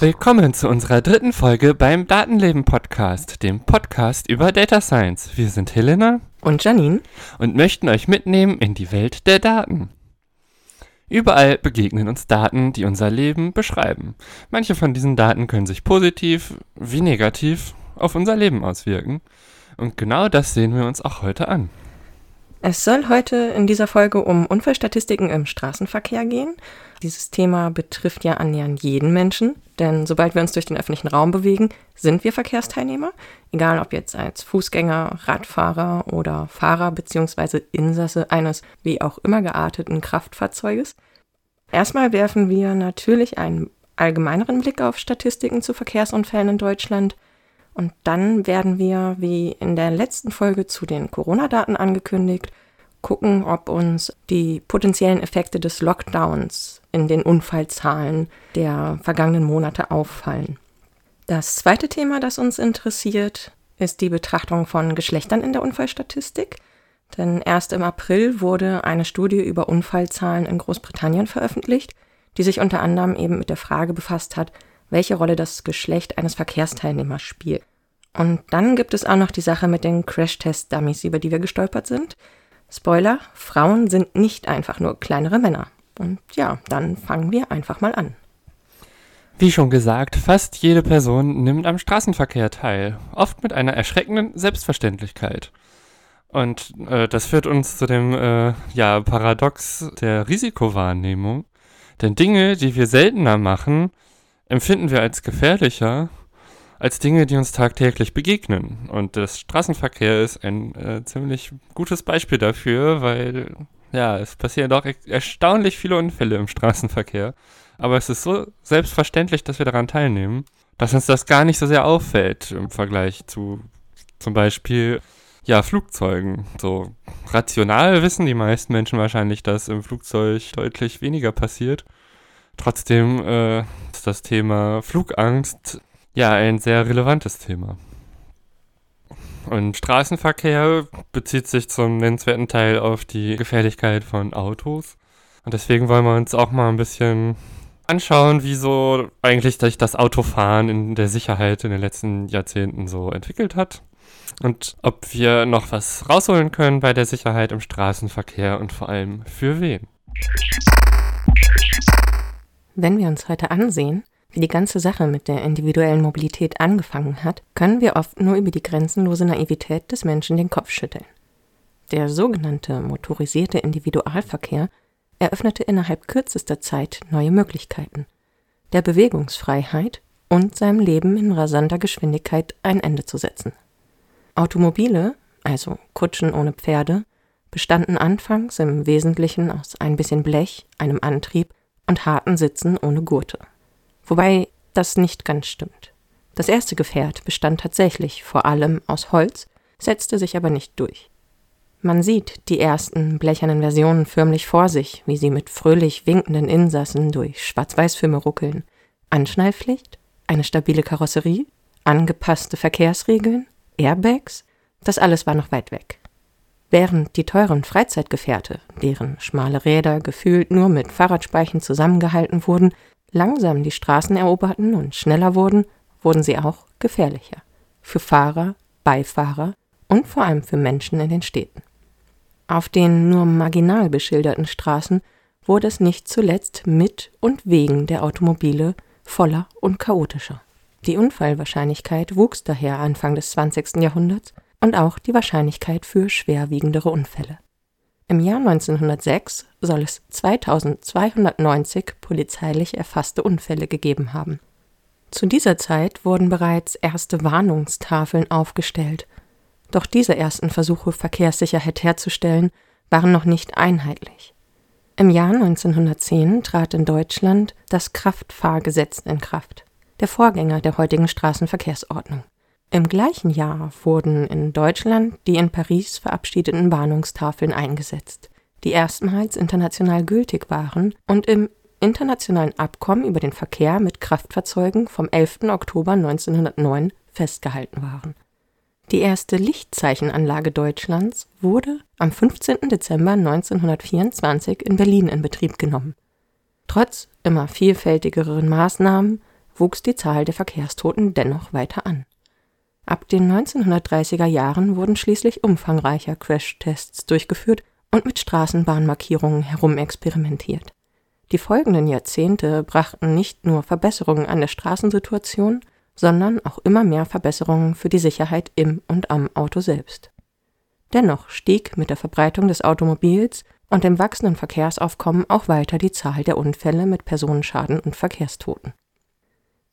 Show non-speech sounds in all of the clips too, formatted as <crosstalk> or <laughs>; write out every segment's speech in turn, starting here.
Willkommen zu unserer dritten Folge beim Datenleben Podcast, dem Podcast über Data Science. Wir sind Helena und Janine und möchten euch mitnehmen in die Welt der Daten. Überall begegnen uns Daten, die unser Leben beschreiben. Manche von diesen Daten können sich positiv wie negativ auf unser Leben auswirken. Und genau das sehen wir uns auch heute an. Es soll heute in dieser Folge um Unfallstatistiken im Straßenverkehr gehen. Dieses Thema betrifft ja annähernd jeden Menschen, denn sobald wir uns durch den öffentlichen Raum bewegen, sind wir Verkehrsteilnehmer, egal ob jetzt als Fußgänger, Radfahrer oder Fahrer bzw. Insasse eines wie auch immer gearteten Kraftfahrzeuges. Erstmal werfen wir natürlich einen allgemeineren Blick auf Statistiken zu Verkehrsunfällen in Deutschland – und dann werden wir, wie in der letzten Folge zu den Corona-Daten angekündigt, gucken, ob uns die potenziellen Effekte des Lockdowns in den Unfallzahlen der vergangenen Monate auffallen. Das zweite Thema, das uns interessiert, ist die Betrachtung von Geschlechtern in der Unfallstatistik. Denn erst im April wurde eine Studie über Unfallzahlen in Großbritannien veröffentlicht, die sich unter anderem eben mit der Frage befasst hat, welche Rolle das Geschlecht eines Verkehrsteilnehmers spielt. Und dann gibt es auch noch die Sache mit den Crash-Test-Dummies, über die wir gestolpert sind. Spoiler, Frauen sind nicht einfach nur kleinere Männer. Und ja, dann fangen wir einfach mal an. Wie schon gesagt, fast jede Person nimmt am Straßenverkehr teil, oft mit einer erschreckenden Selbstverständlichkeit. Und äh, das führt uns zu dem äh, ja, Paradox der Risikowahrnehmung. Denn Dinge, die wir seltener machen, empfinden wir als gefährlicher als Dinge, die uns tagtäglich begegnen. Und das Straßenverkehr ist ein äh, ziemlich gutes Beispiel dafür, weil ja, es passieren doch erstaunlich viele Unfälle im Straßenverkehr. Aber es ist so selbstverständlich, dass wir daran teilnehmen, dass uns das gar nicht so sehr auffällt im Vergleich zu zum Beispiel ja, Flugzeugen. So rational wissen die meisten Menschen wahrscheinlich, dass im Flugzeug deutlich weniger passiert. Trotzdem äh, ist das Thema Flugangst ja ein sehr relevantes Thema. Und Straßenverkehr bezieht sich zum nennenswerten Teil auf die Gefährlichkeit von Autos. Und deswegen wollen wir uns auch mal ein bisschen anschauen, wieso eigentlich sich das Autofahren in der Sicherheit in den letzten Jahrzehnten so entwickelt hat. Und ob wir noch was rausholen können bei der Sicherheit im Straßenverkehr und vor allem für wen. Wenn wir uns heute ansehen, wie die ganze Sache mit der individuellen Mobilität angefangen hat, können wir oft nur über die grenzenlose Naivität des Menschen den Kopf schütteln. Der sogenannte motorisierte Individualverkehr eröffnete innerhalb kürzester Zeit neue Möglichkeiten, der Bewegungsfreiheit und seinem Leben in rasanter Geschwindigkeit ein Ende zu setzen. Automobile, also Kutschen ohne Pferde, bestanden anfangs im Wesentlichen aus ein bisschen Blech, einem Antrieb und harten Sitzen ohne Gurte. Wobei das nicht ganz stimmt. Das erste Gefährt bestand tatsächlich vor allem aus Holz, setzte sich aber nicht durch. Man sieht die ersten blechernen Versionen förmlich vor sich, wie sie mit fröhlich winkenden Insassen durch Schwarz-Weiß-Filme ruckeln. Anschnallpflicht, eine stabile Karosserie, angepasste Verkehrsregeln, Airbags, das alles war noch weit weg. Während die teuren Freizeitgefährte, deren schmale Räder gefühlt nur mit Fahrradspeichen zusammengehalten wurden, langsam die Straßen eroberten und schneller wurden, wurden sie auch gefährlicher. Für Fahrer, Beifahrer und vor allem für Menschen in den Städten. Auf den nur marginal beschilderten Straßen wurde es nicht zuletzt mit und wegen der Automobile voller und chaotischer. Die Unfallwahrscheinlichkeit wuchs daher Anfang des 20. Jahrhunderts und auch die Wahrscheinlichkeit für schwerwiegendere Unfälle. Im Jahr 1906 soll es 2290 polizeilich erfasste Unfälle gegeben haben. Zu dieser Zeit wurden bereits erste Warnungstafeln aufgestellt, doch diese ersten Versuche, Verkehrssicherheit herzustellen, waren noch nicht einheitlich. Im Jahr 1910 trat in Deutschland das Kraftfahrgesetz in Kraft, der Vorgänger der heutigen Straßenverkehrsordnung. Im gleichen Jahr wurden in Deutschland die in Paris verabschiedeten Warnungstafeln eingesetzt, die erstmals international gültig waren und im Internationalen Abkommen über den Verkehr mit Kraftfahrzeugen vom 11. Oktober 1909 festgehalten waren. Die erste Lichtzeichenanlage Deutschlands wurde am 15. Dezember 1924 in Berlin in Betrieb genommen. Trotz immer vielfältigeren Maßnahmen wuchs die Zahl der Verkehrstoten dennoch weiter an. Ab den 1930er Jahren wurden schließlich umfangreicher Crashtests durchgeführt und mit Straßenbahnmarkierungen herumexperimentiert. Die folgenden Jahrzehnte brachten nicht nur Verbesserungen an der Straßensituation, sondern auch immer mehr Verbesserungen für die Sicherheit im und am Auto selbst. Dennoch stieg mit der Verbreitung des Automobils und dem wachsenden Verkehrsaufkommen auch weiter die Zahl der Unfälle mit Personenschaden und Verkehrstoten.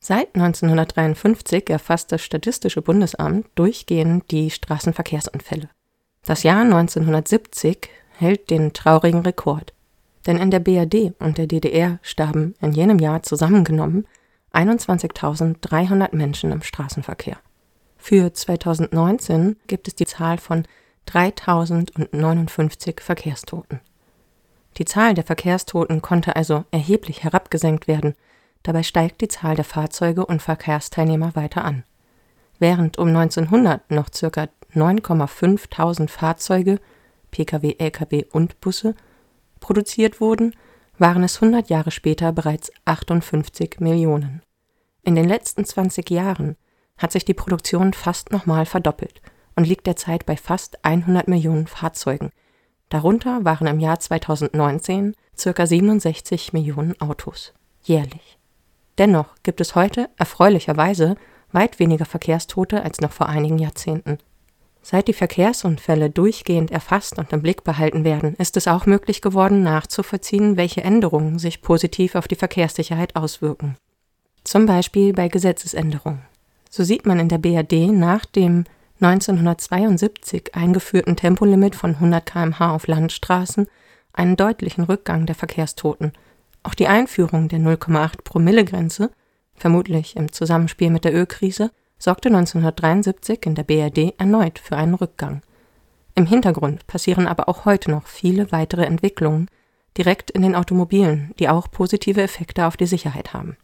Seit 1953 erfasst das Statistische Bundesamt durchgehend die Straßenverkehrsunfälle. Das Jahr 1970 hält den traurigen Rekord, denn in der BRD und der DDR starben in jenem Jahr zusammengenommen 21.300 Menschen im Straßenverkehr. Für 2019 gibt es die Zahl von 3059 Verkehrstoten. Die Zahl der Verkehrstoten konnte also erheblich herabgesenkt werden, dabei steigt die Zahl der Fahrzeuge und Verkehrsteilnehmer weiter an. Während um 1900 noch ca. 9,5 Fahrzeuge, Pkw, Lkw und Busse produziert wurden, waren es 100 Jahre später bereits 58 Millionen. In den letzten 20 Jahren hat sich die Produktion fast nochmal verdoppelt und liegt derzeit bei fast 100 Millionen Fahrzeugen. Darunter waren im Jahr 2019 ca. 67 Millionen Autos jährlich. Dennoch gibt es heute erfreulicherweise weit weniger Verkehrstote als noch vor einigen Jahrzehnten. Seit die Verkehrsunfälle durchgehend erfasst und im Blick behalten werden, ist es auch möglich geworden, nachzuvollziehen, welche Änderungen sich positiv auf die Verkehrssicherheit auswirken. Zum Beispiel bei Gesetzesänderungen. So sieht man in der BRD nach dem 1972 eingeführten Tempolimit von 100 km/h auf Landstraßen einen deutlichen Rückgang der Verkehrstoten. Auch die Einführung der 0,8 Promille-Grenze, vermutlich im Zusammenspiel mit der Ölkrise, sorgte 1973 in der BRD erneut für einen Rückgang. Im Hintergrund passieren aber auch heute noch viele weitere Entwicklungen direkt in den Automobilen, die auch positive Effekte auf die Sicherheit haben.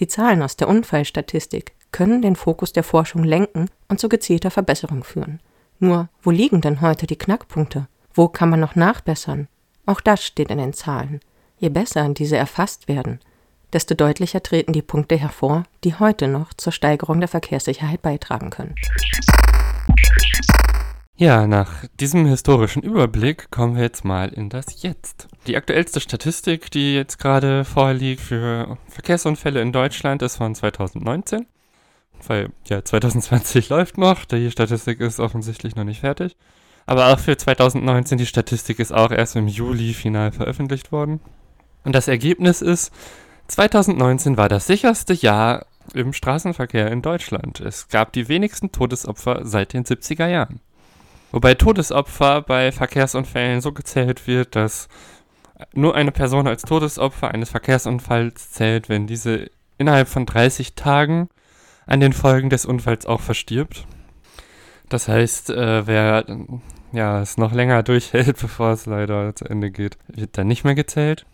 Die Zahlen aus der Unfallstatistik können den Fokus der Forschung lenken und zu gezielter Verbesserung führen. Nur, wo liegen denn heute die Knackpunkte? Wo kann man noch nachbessern? Auch das steht in den Zahlen. Je besser diese erfasst werden, desto deutlicher treten die Punkte hervor, die heute noch zur Steigerung der Verkehrssicherheit beitragen können. Ja, nach diesem historischen Überblick kommen wir jetzt mal in das Jetzt. Die aktuellste Statistik, die jetzt gerade vorliegt für Verkehrsunfälle in Deutschland, ist von 2019 weil ja 2020 <laughs> läuft noch, die Statistik ist offensichtlich noch nicht fertig. Aber auch für 2019, die Statistik ist auch erst im Juli final veröffentlicht worden. Und das Ergebnis ist, 2019 war das sicherste Jahr im Straßenverkehr in Deutschland. Es gab die wenigsten Todesopfer seit den 70er Jahren. Wobei Todesopfer bei Verkehrsunfällen so gezählt wird, dass nur eine Person als Todesopfer eines Verkehrsunfalls zählt, wenn diese innerhalb von 30 Tagen an den Folgen des Unfalls auch verstirbt. Das heißt, äh, wer ja, es noch länger <laughs> durchhält, bevor es leider zu Ende geht, wird dann nicht mehr gezählt.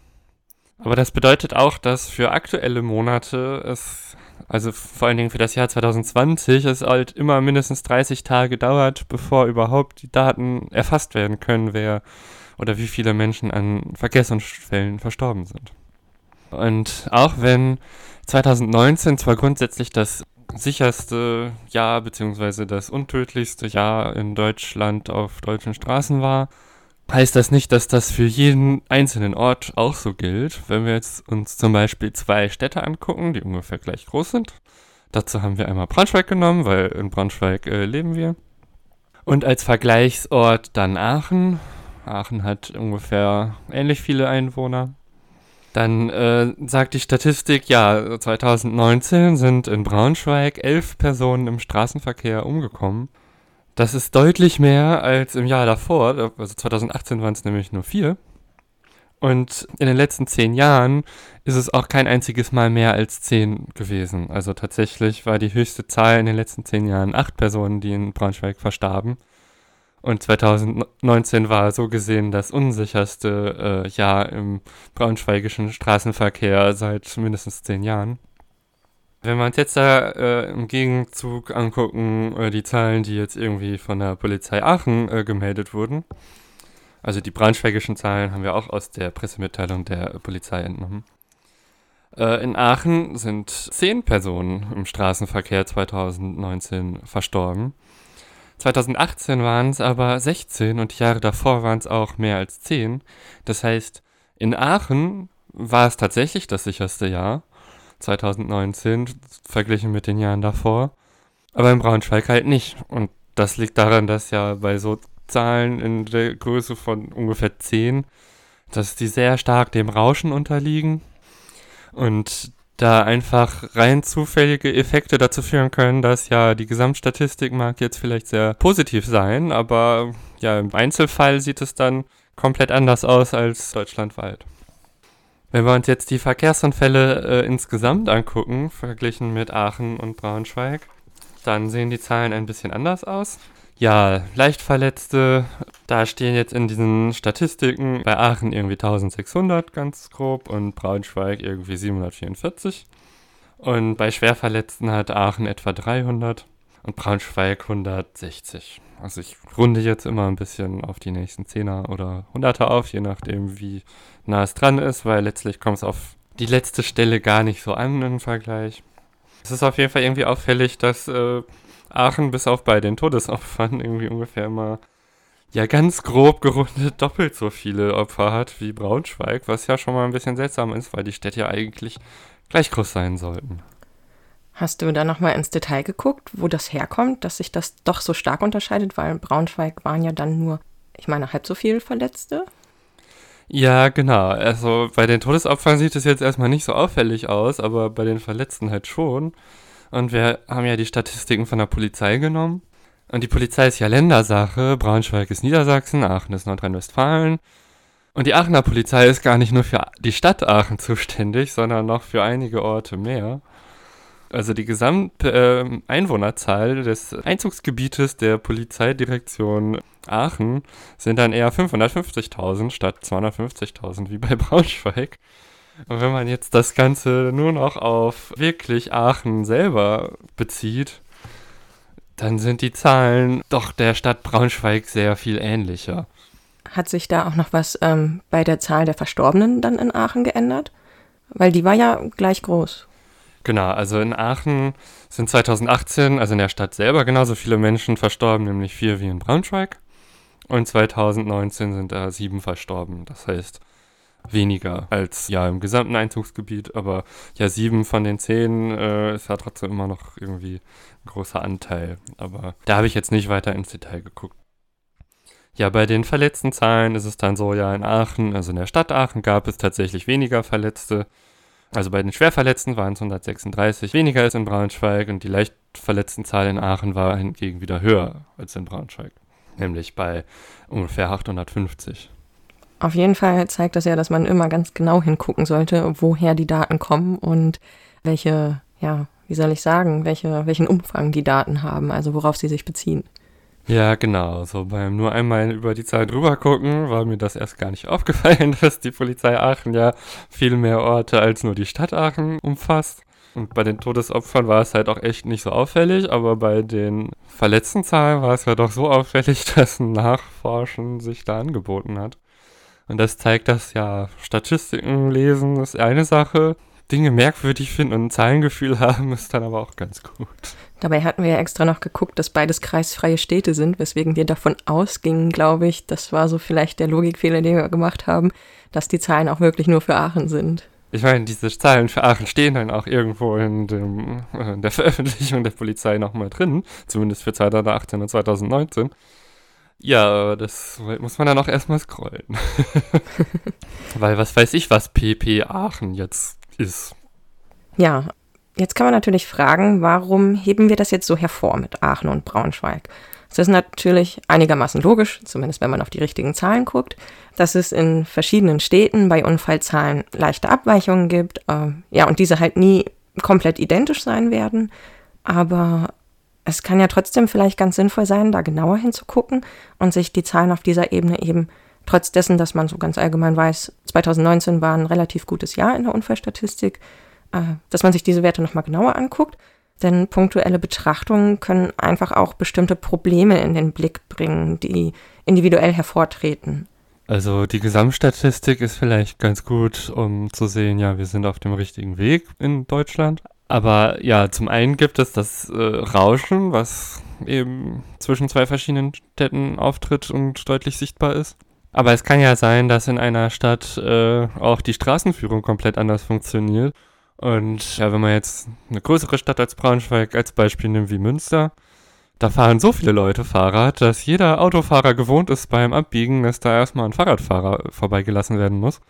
Aber das bedeutet auch, dass für aktuelle Monate es, also vor allen Dingen für das Jahr 2020, es halt immer mindestens 30 Tage dauert, bevor überhaupt die Daten erfasst werden können, wer oder wie viele Menschen an Verkehrsunfällen verstorben sind. Und auch wenn 2019 zwar grundsätzlich das sicherste Jahr beziehungsweise das untödlichste Jahr in Deutschland auf deutschen Straßen war, heißt das nicht, dass das für jeden einzelnen Ort auch so gilt. Wenn wir jetzt uns zum Beispiel zwei Städte angucken, die ungefähr gleich groß sind, dazu haben wir einmal Braunschweig genommen, weil in Braunschweig äh, leben wir. Und als Vergleichsort dann Aachen. Aachen hat ungefähr ähnlich viele Einwohner. Dann äh, sagt die Statistik, ja, 2019 sind in Braunschweig elf Personen im Straßenverkehr umgekommen. Das ist deutlich mehr als im Jahr davor, also 2018 waren es nämlich nur vier. Und in den letzten zehn Jahren ist es auch kein einziges Mal mehr als zehn gewesen. Also tatsächlich war die höchste Zahl in den letzten zehn Jahren acht Personen, die in Braunschweig verstarben. Und 2019 war so gesehen das unsicherste äh, Jahr im braunschweigischen Straßenverkehr seit mindestens zehn Jahren. Wenn wir uns jetzt da äh, im Gegenzug angucken, äh, die Zahlen, die jetzt irgendwie von der Polizei Aachen äh, gemeldet wurden, also die braunschweigischen Zahlen haben wir auch aus der Pressemitteilung der Polizei entnommen. Äh, in Aachen sind zehn Personen im Straßenverkehr 2019 verstorben. 2018 waren es aber 16 und die Jahre davor waren es auch mehr als 10. Das heißt, in Aachen war es tatsächlich das sicherste Jahr 2019 verglichen mit den Jahren davor, aber in Braunschweig halt nicht. Und das liegt daran, dass ja bei so Zahlen in der Größe von ungefähr 10, dass die sehr stark dem Rauschen unterliegen und da einfach rein zufällige Effekte dazu führen können, dass ja die Gesamtstatistik mag jetzt vielleicht sehr positiv sein, aber ja im Einzelfall sieht es dann komplett anders aus als deutschlandweit. Wenn wir uns jetzt die Verkehrsunfälle äh, insgesamt angucken, verglichen mit Aachen und Braunschweig, dann sehen die Zahlen ein bisschen anders aus. Ja, Leichtverletzte, da stehen jetzt in diesen Statistiken bei Aachen irgendwie 1600 ganz grob und Braunschweig irgendwie 744. Und bei Schwerverletzten hat Aachen etwa 300 und Braunschweig 160. Also ich runde jetzt immer ein bisschen auf die nächsten Zehner oder Hunderter auf, je nachdem wie nah es dran ist, weil letztlich kommt es auf die letzte Stelle gar nicht so an im Vergleich. Es ist auf jeden Fall irgendwie auffällig, dass äh, Aachen bis auf bei den Todesopfern <laughs> irgendwie ungefähr immer ja ganz grob gerundet <laughs> doppelt so viele Opfer hat wie Braunschweig, was ja schon mal ein bisschen seltsam ist, weil die Städte ja eigentlich gleich groß sein sollten. Hast du da nochmal ins Detail geguckt, wo das herkommt, dass sich das doch so stark unterscheidet, weil Braunschweig waren ja dann nur, ich meine, halb so viele Verletzte? Ja, genau. Also bei den Todesopfern sieht es jetzt erstmal nicht so auffällig aus, aber bei den Verletzten halt schon. Und wir haben ja die Statistiken von der Polizei genommen. Und die Polizei ist ja Ländersache. Braunschweig ist Niedersachsen, Aachen ist Nordrhein-Westfalen. Und die Aachener Polizei ist gar nicht nur für die Stadt Aachen zuständig, sondern noch für einige Orte mehr. Also die Gesamteinwohnerzahl äh, des Einzugsgebietes der Polizeidirektion Aachen sind dann eher 550.000 statt 250.000 wie bei <laughs> Braunschweig. Und wenn man jetzt das Ganze nur noch auf wirklich Aachen selber bezieht, dann sind die Zahlen doch der Stadt Braunschweig sehr viel ähnlicher. Hat sich da auch noch was ähm, bei der Zahl der Verstorbenen dann in Aachen geändert? Weil die war ja gleich groß. Genau, also in Aachen sind 2018, also in der Stadt selber, genauso viele Menschen verstorben, nämlich vier wie in Braunschweig. Und 2019 sind da sieben verstorben. Das heißt, weniger als ja im gesamten Einzugsgebiet, aber ja, sieben von den zehn äh, ist ja trotzdem immer noch irgendwie ein großer Anteil. Aber da habe ich jetzt nicht weiter ins Detail geguckt. Ja, bei den verletzten Zahlen ist es dann so, ja, in Aachen, also in der Stadt Aachen gab es tatsächlich weniger Verletzte. Also bei den Schwerverletzten waren es 136 weniger als in Braunschweig und die leicht verletzten Zahl in Aachen war hingegen wieder höher als in Braunschweig, nämlich bei ungefähr 850. Auf jeden Fall zeigt das ja, dass man immer ganz genau hingucken sollte, woher die Daten kommen und welche, ja, wie soll ich sagen, welche, welchen Umfang die Daten haben, also worauf sie sich beziehen. Ja, genau. So beim nur einmal über die Zahl drüber gucken, war mir das erst gar nicht <laughs> aufgefallen, dass die Polizei Aachen ja viel mehr Orte als nur die Stadt Aachen umfasst. Und bei den Todesopfern war es halt auch echt nicht so auffällig, aber bei den verletzten Zahlen war es ja doch so auffällig, <laughs> dass ein Nachforschen sich da angeboten hat. Und das zeigt, dass ja Statistiken lesen ist eine Sache, Dinge merkwürdig finden und ein Zahlengefühl <laughs> haben, ist dann aber auch ganz gut. Dabei hatten wir ja extra noch geguckt, dass beides kreisfreie Städte sind, weswegen wir davon ausgingen, glaube ich, das war so vielleicht der Logikfehler, den wir gemacht haben, dass die Zahlen auch wirklich nur für Aachen sind. Ich meine, diese Zahlen für Aachen stehen dann auch irgendwo in, dem, in der <laughs> Veröffentlichung der Polizei nochmal drin, zumindest für 2018 und 2019. Ja, das muss man dann auch erstmal scrollen. <laughs> Weil was weiß ich, was PP Aachen jetzt ist. Ja, jetzt kann man natürlich fragen, warum heben wir das jetzt so hervor mit Aachen und Braunschweig? Es ist natürlich einigermaßen logisch, zumindest wenn man auf die richtigen Zahlen guckt, dass es in verschiedenen Städten bei Unfallzahlen leichte Abweichungen gibt. Äh, ja, und diese halt nie komplett identisch sein werden. Aber Es kann ja trotzdem vielleicht ganz sinnvoll sein, da genauer hinzugucken und sich die Zahlen auf dieser Ebene eben trotz dessen, dass man so ganz allgemein weiß, 2019 war ein relativ gutes Jahr in der Unfallstatistik, äh, dass man sich diese Werte nochmal genauer anguckt. Denn punktuelle Betrachtungen können einfach auch bestimmte Probleme in den Blick bringen, die individuell hervortreten. Also die Gesamtstatistik ist vielleicht ganz gut, um zu sehen, ja, wir sind auf dem richtigen Weg in Deutschland. Aber ja, zum einen gibt es das äh, Rauschen, was eben zwischen zwei verschiedenen Städten auftritt und deutlich sichtbar ist. Aber es kann ja sein, dass in einer Stadt äh, auch die Straßenführung komplett anders funktioniert. Und ja, wenn man jetzt eine größere Stadt als Braunschweig als Beispiel nimmt wie Münster, da fahren so viele Leute Fahrrad, dass jeder Autofahrer gewohnt ist beim Abbiegen, dass da erstmal ein Fahrradfahrer vorbeigelassen werden muss.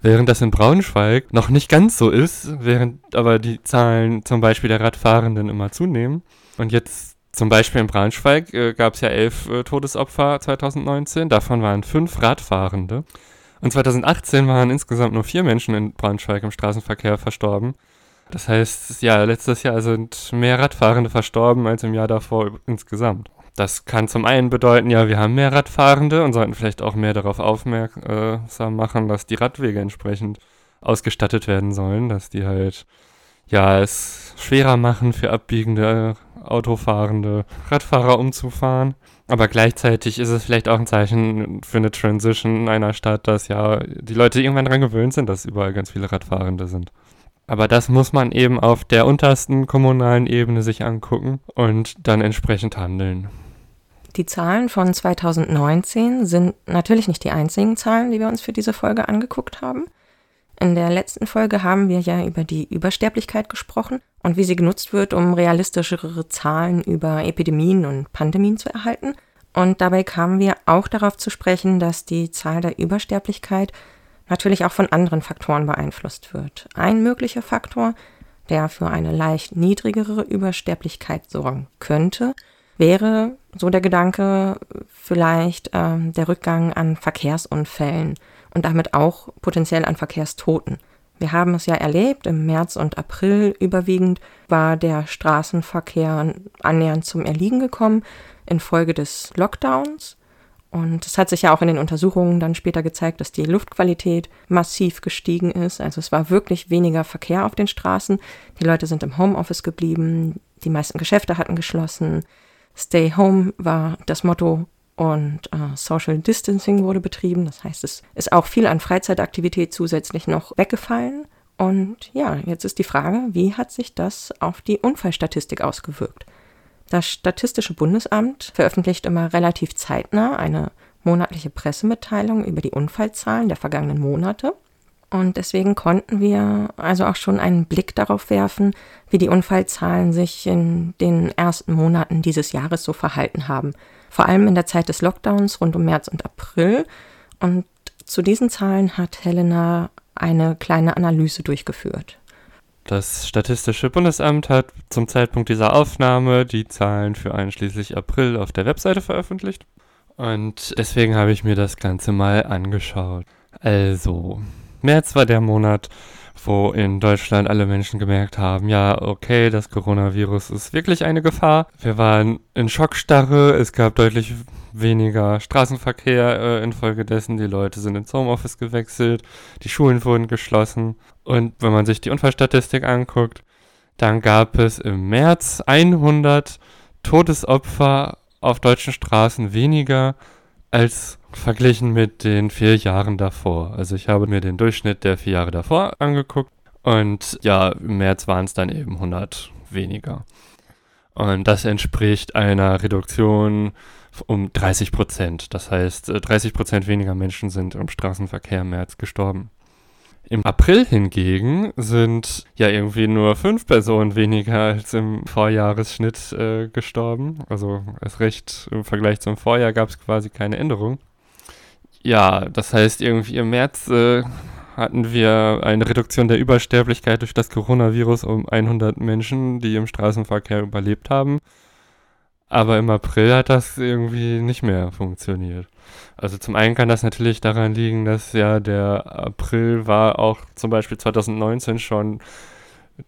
Während das in Braunschweig noch nicht ganz so ist, während aber die Zahlen zum Beispiel der Radfahrenden immer zunehmen. Und jetzt zum Beispiel in Braunschweig äh, gab es ja elf äh, Todesopfer 2019, davon waren fünf Radfahrende. Und 2018 waren insgesamt nur vier Menschen in Braunschweig im Straßenverkehr verstorben. Das heißt, ja, letztes Jahr sind mehr Radfahrende verstorben als im Jahr davor insgesamt. Das kann zum einen bedeuten, ja, wir haben mehr Radfahrende und sollten vielleicht auch mehr darauf aufmerksam machen, dass die Radwege entsprechend ausgestattet werden sollen, dass die halt, ja, es schwerer machen für abbiegende Autofahrende Radfahrer umzufahren. Aber gleichzeitig ist es vielleicht auch ein Zeichen für eine Transition einer Stadt, dass ja die Leute irgendwann daran gewöhnt sind, dass überall ganz viele Radfahrende sind. Aber das muss man eben auf der untersten kommunalen Ebene sich angucken und dann entsprechend handeln. Die Zahlen von 2019 sind natürlich nicht die einzigen Zahlen, die wir uns für diese Folge angeguckt haben. In der letzten Folge haben wir ja über die Übersterblichkeit gesprochen und wie sie genutzt wird, um realistischere Zahlen über Epidemien und Pandemien zu erhalten. Und dabei kamen wir auch darauf zu sprechen, dass die Zahl der Übersterblichkeit natürlich auch von anderen Faktoren beeinflusst wird. Ein möglicher Faktor, der für eine leicht niedrigere Übersterblichkeit sorgen könnte, wäre, so der Gedanke, vielleicht ähm, der Rückgang an Verkehrsunfällen und damit auch potenziell an Verkehrstoten. Wir haben es ja erlebt, im März und April überwiegend war der Straßenverkehr annähernd zum Erliegen gekommen infolge des Lockdowns. Und es hat sich ja auch in den Untersuchungen dann später gezeigt, dass die Luftqualität massiv gestiegen ist. Also es war wirklich weniger Verkehr auf den Straßen. Die Leute sind im Homeoffice geblieben. Die meisten Geschäfte hatten geschlossen. Stay Home war das Motto und äh, Social Distancing wurde betrieben. Das heißt, es ist auch viel an Freizeitaktivität zusätzlich noch weggefallen. Und ja, jetzt ist die Frage, wie hat sich das auf die Unfallstatistik ausgewirkt? Das Statistische Bundesamt veröffentlicht immer relativ zeitnah eine monatliche Pressemitteilung über die Unfallzahlen der vergangenen Monate. Und deswegen konnten wir also auch schon einen Blick darauf werfen, wie die Unfallzahlen sich in den ersten Monaten dieses Jahres so verhalten haben. Vor allem in der Zeit des Lockdowns rund um März und April. Und zu diesen Zahlen hat Helena eine kleine Analyse durchgeführt. Das Statistische Bundesamt hat zum Zeitpunkt dieser Aufnahme die Zahlen für einschließlich April auf der Webseite veröffentlicht. Und deswegen habe ich mir das Ganze mal angeschaut. Also, März war der Monat, wo in Deutschland alle Menschen gemerkt haben, ja, okay, das Coronavirus ist wirklich eine Gefahr. Wir waren in Schockstarre, es gab deutlich weniger Straßenverkehr äh, infolgedessen, die Leute sind ins Homeoffice gewechselt, die Schulen wurden geschlossen und wenn man sich die Unfallstatistik anguckt, dann gab es im März 100 Todesopfer auf deutschen Straßen weniger als verglichen mit den vier Jahren davor. Also ich habe mir den Durchschnitt der vier Jahre davor angeguckt und ja, im März waren es dann eben 100 weniger. Und das entspricht einer Reduktion um 30 Prozent. Das heißt, 30 äh, Prozent weniger Menschen sind im Straßenverkehr im März gestorben. Im April hingegen sind ja irgendwie nur fünf Personen weniger als im Vorjahresschnitt äh, gestorben. Also erst recht im Vergleich zum Vorjahr gab es quasi keine Änderung. Ja, das heißt, irgendwie im März äh, hatten wir eine Reduktion der Übersterblichkeit durch das Coronavirus um 100 Menschen, die im Straßenverkehr überlebt haben. Aber im April hat das irgendwie nicht mehr funktioniert. Also zum einen kann das natürlich daran liegen, dass ja der April war auch zum Beispiel 2019 schon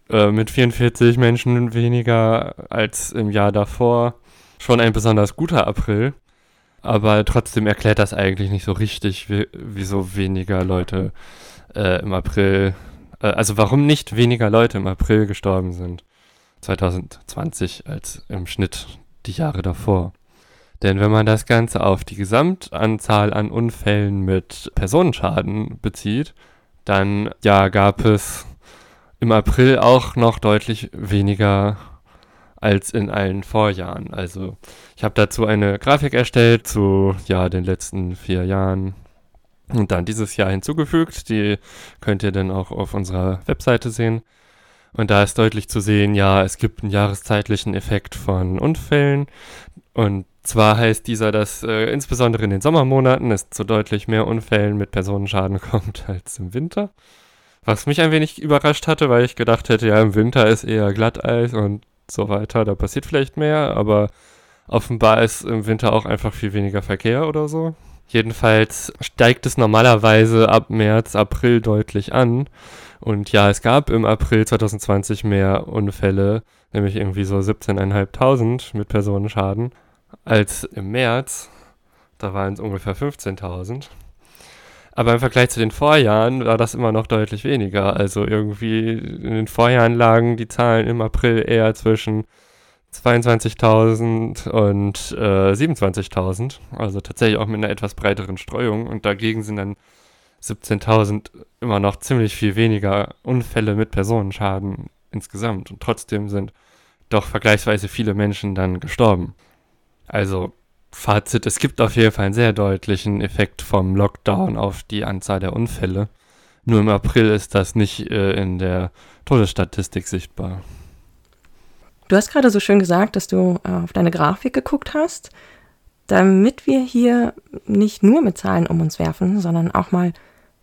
äh, mit 44 Menschen weniger als im Jahr davor. Schon ein besonders guter April. Aber trotzdem erklärt das eigentlich nicht so richtig, wie, wieso weniger Leute äh, im April, äh, also warum nicht weniger Leute im April gestorben sind 2020 als im Schnitt die Jahre davor. Denn wenn man das Ganze auf die Gesamtanzahl an Unfällen mit Personenschaden bezieht, dann ja gab es im April auch noch deutlich weniger als in allen Vorjahren. Also ich habe dazu eine Grafik erstellt zu ja den letzten vier Jahren und dann dieses Jahr hinzugefügt. Die könnt ihr dann auch auf unserer Webseite sehen. Und da ist deutlich zu sehen, ja, es gibt einen jahreszeitlichen Effekt von Unfällen. Und zwar heißt dieser, dass äh, insbesondere in den Sommermonaten es zu deutlich mehr Unfällen mit Personenschaden <laughs> kommt als im Winter. Was mich ein wenig überrascht hatte, weil ich gedacht hätte, ja, im Winter ist eher Glatteis und so weiter, da passiert vielleicht mehr, aber offenbar ist im Winter auch einfach viel weniger Verkehr oder so. Jedenfalls steigt es normalerweise ab März, April deutlich an. Und ja, es gab im April 2020 mehr Unfälle, nämlich irgendwie so 17.500 mit Personenschaden, als im März. Da waren es ungefähr 15.000. Aber im Vergleich zu den Vorjahren war das immer noch deutlich weniger. Also irgendwie in den Vorjahren lagen die Zahlen im April eher zwischen 22.000 und äh, 27.000. Also tatsächlich auch mit einer etwas breiteren Streuung. Und dagegen sind dann 17.000 immer noch ziemlich viel weniger Unfälle mit Personenschaden insgesamt. Und trotzdem sind doch vergleichsweise viele Menschen dann gestorben. Also Fazit, es gibt auf jeden Fall einen sehr deutlichen Effekt vom Lockdown auf die Anzahl der Unfälle. Nur im April ist das nicht äh, in der Todesstatistik sichtbar. Du hast gerade so schön gesagt, dass du äh, auf deine Grafik geguckt hast. Damit wir hier nicht nur mit Zahlen um uns werfen, sondern auch mal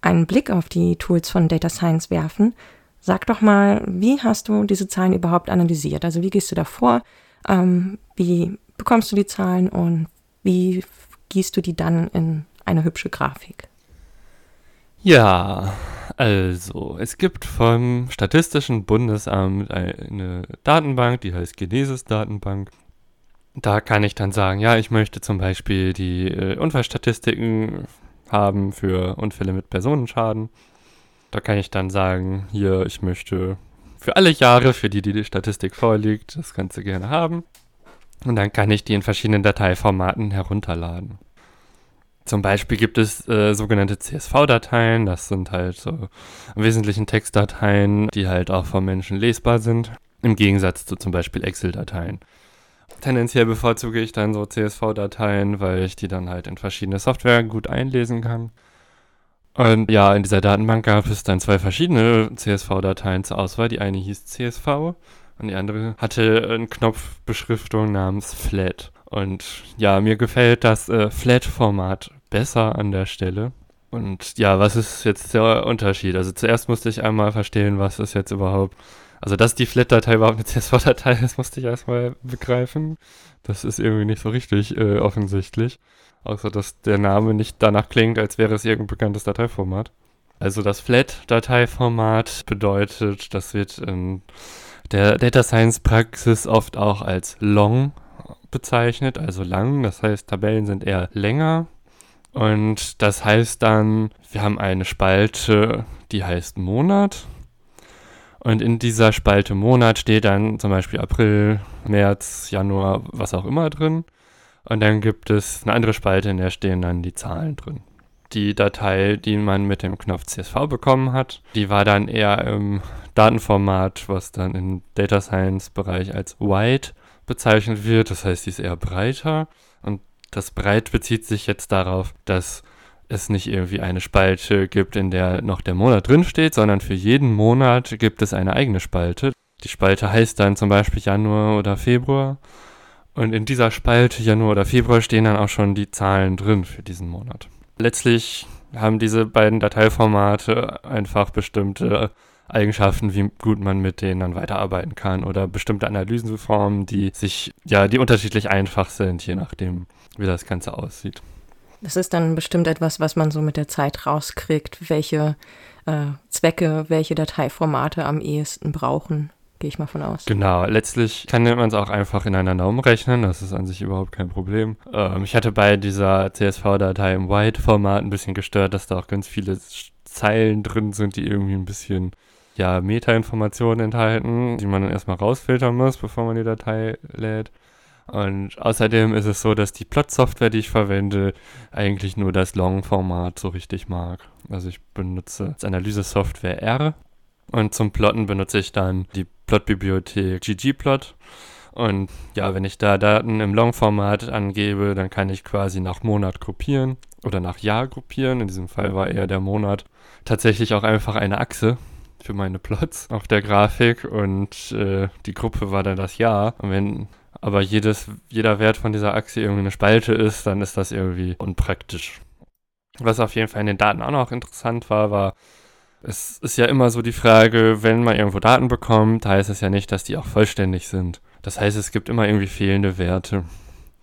einen Blick auf die Tools von Data Science werfen, sag doch mal, wie hast du diese Zahlen überhaupt analysiert? Also wie gehst du da vor? Ähm, wie bekommst du die Zahlen und wie gießt du die dann in eine hübsche Grafik? Ja, also es gibt vom Statistischen Bundesamt eine Datenbank, die heißt Genesis-Datenbank. Da kann ich dann sagen, ja, ich möchte zum Beispiel die äh, Unfallstatistiken haben für Unfälle mit Personenschaden. Da kann ich dann sagen, hier, ich möchte für alle Jahre, für die die Statistik vorliegt, das Ganze gerne haben. Und dann kann ich die in verschiedenen Dateiformaten herunterladen. Zum Beispiel gibt es äh, sogenannte CSV-Dateien, das sind halt so im Wesentlichen Textdateien, die halt auch vom Menschen lesbar sind, im Gegensatz zu zum Beispiel Excel-Dateien. Tendenziell bevorzuge ich dann so CSV-Dateien, weil ich die dann halt in verschiedene Software gut einlesen kann. Und ja, in dieser Datenbank gab es dann zwei verschiedene CSV-Dateien zur Auswahl. Die eine hieß CSV und die andere hatte eine Knopfbeschriftung namens Flat. Und ja, mir gefällt das äh, Flat-Format besser an der Stelle. Und ja, was ist jetzt der Unterschied? Also zuerst musste ich einmal verstehen, was ist jetzt überhaupt, also dass die Flat-Datei überhaupt eine CSV-Datei ist, musste ich erstmal begreifen. Das ist irgendwie nicht so richtig äh, offensichtlich. Außer dass der Name nicht danach klingt, als wäre es irgendein bekanntes Dateiformat. Also das Flat-Dateiformat bedeutet, das wird in der Data Science Praxis oft auch als long bezeichnet, also lang. Das heißt, Tabellen sind eher länger. Und das heißt dann, wir haben eine Spalte, die heißt Monat. Und in dieser Spalte Monat steht dann zum Beispiel April, März, Januar, was auch immer drin. Und dann gibt es eine andere Spalte, in der stehen dann die Zahlen drin die Datei, die man mit dem Knopf CSV bekommen hat. Die war dann eher im Datenformat, was dann im Data Science Bereich als Wide bezeichnet wird. Das heißt, die ist eher breiter. Und das Breit bezieht sich jetzt darauf, dass es nicht irgendwie eine Spalte gibt, in der noch der Monat drinsteht, sondern für jeden Monat gibt es eine eigene Spalte. Die Spalte heißt dann zum Beispiel Januar oder Februar. Und in dieser Spalte Januar oder Februar stehen dann auch schon die Zahlen drin für diesen Monat letztlich haben diese beiden Dateiformate einfach bestimmte Eigenschaften, wie gut man mit denen dann weiterarbeiten kann oder bestimmte Analysenformen, die sich, ja, die unterschiedlich einfach sind, je nachdem, wie das Ganze aussieht. Das ist dann bestimmt etwas, was man so mit der Zeit rauskriegt, welche äh, Zwecke, welche Dateiformate am ehesten brauchen. Gehe ich mal von aus. Genau, letztlich kann man es auch einfach in einer Norm rechnen, das ist an sich überhaupt kein Problem. Ähm, ich hatte bei dieser CSV-Datei im White-Format ein bisschen gestört, dass da auch ganz viele Zeilen drin sind, die irgendwie ein bisschen ja, Meta-Informationen enthalten, die man dann erstmal rausfiltern muss, bevor man die Datei lädt. Und außerdem ist es so, dass die Plot-Software, die ich verwende, eigentlich nur das Long-Format so richtig mag. Also ich benutze als Analyse-Software R und zum Plotten benutze ich dann die Plot-Bibliothek ggplot. Und ja, wenn ich da Daten im Long-Format angebe, dann kann ich quasi nach Monat gruppieren oder nach Jahr gruppieren. In diesem Fall war eher der Monat tatsächlich auch einfach eine Achse für meine Plots auf der Grafik und äh, die Gruppe war dann das Jahr. Und wenn aber jedes, jeder Wert von dieser Achse irgendwie eine Spalte ist, dann ist das irgendwie unpraktisch. Was auf jeden Fall in den Daten auch noch interessant war, war, es ist ja immer so die Frage, wenn man irgendwo Daten bekommt, heißt es ja nicht, dass die auch vollständig sind. Das heißt, es gibt immer irgendwie fehlende Werte.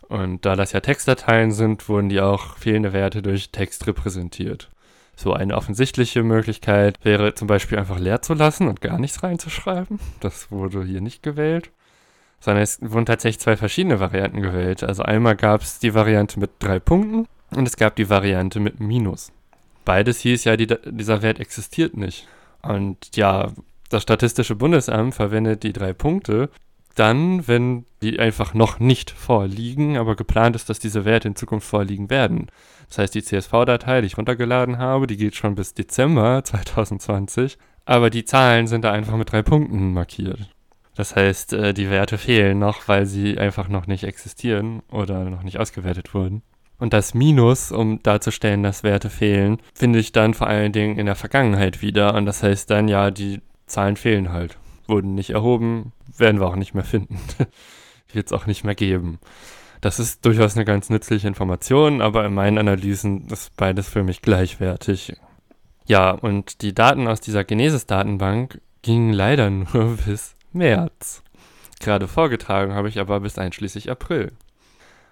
Und da das ja Textdateien sind, wurden die auch fehlende Werte durch Text repräsentiert. So eine offensichtliche Möglichkeit wäre zum Beispiel einfach leer zu lassen und gar nichts reinzuschreiben. Das wurde hier nicht gewählt. Sondern es wurden tatsächlich zwei verschiedene Varianten gewählt. Also einmal gab es die Variante mit drei Punkten und es gab die Variante mit Minus. Beides hieß ja, die, dieser Wert existiert nicht. Und ja, das Statistische Bundesamt verwendet die drei Punkte dann, wenn die einfach noch nicht vorliegen, aber geplant ist, dass diese Werte in Zukunft vorliegen werden. Das heißt, die CSV-Datei, die ich runtergeladen habe, die geht schon bis Dezember <laughs> 2020, aber die Zahlen sind da einfach mit drei Punkten markiert. Das heißt, äh, die Werte fehlen noch, weil sie einfach noch nicht existieren oder noch nicht ausgewertet wurden. Und das Minus, um darzustellen, dass Werte fehlen, finde ich dann vor allen Dingen in der Vergangenheit wieder. Und das heißt dann, ja, die Zahlen fehlen halt. Wurden nicht erhoben, werden wir auch nicht mehr finden. <laughs> Wird es auch nicht mehr geben. Das ist durchaus eine ganz nützliche Information, aber in meinen Analysen ist beides für mich gleichwertig. Ja, und die Daten aus dieser Genesis-Datenbank gingen leider <laughs> nur bis März. Gerade vorgetragen habe ich aber bis einschließlich April.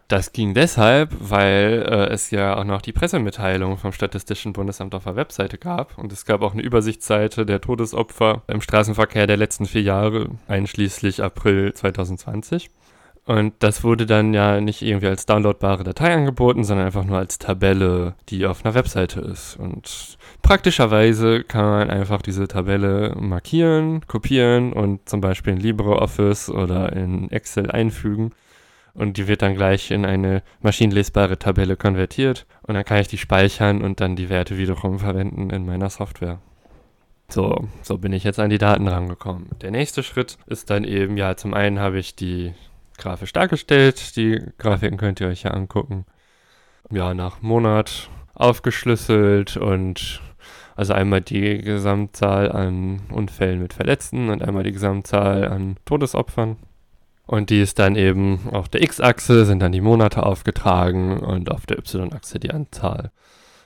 Das ging deshalb, weil äh, es ja auch noch die Pressemitteilung vom Statistischen Bundesamt auf der Webseite gab. Und es gab auch eine Übersichtsseite der Todesopfer im Straßenverkehr der letzten vier Jahre, einschließlich April 2020. Und das wurde dann ja nicht irgendwie als downloadbare Datei angeboten, sondern einfach nur als Tabelle, die auf einer Webseite ist. Und praktischerweise kann man einfach diese Tabelle markieren, kopieren und zum Beispiel in LibreOffice oder in Excel einfügen. Und die wird dann gleich in eine maschinenlesbare Tabelle konvertiert. Und dann kann ich die speichern und dann die Werte wiederum verwenden in meiner Software. So, so bin ich jetzt an die Daten rangekommen. Der nächste Schritt ist dann eben, ja, zum einen habe ich die grafisch dargestellt. Die Grafiken könnt ihr euch ja angucken. Ja, nach Monat aufgeschlüsselt und also einmal die Gesamtzahl an Unfällen mit Verletzten und einmal die Gesamtzahl an Todesopfern. Und die ist dann eben auf der X-Achse sind dann die Monate aufgetragen und auf der Y-Achse die Anzahl.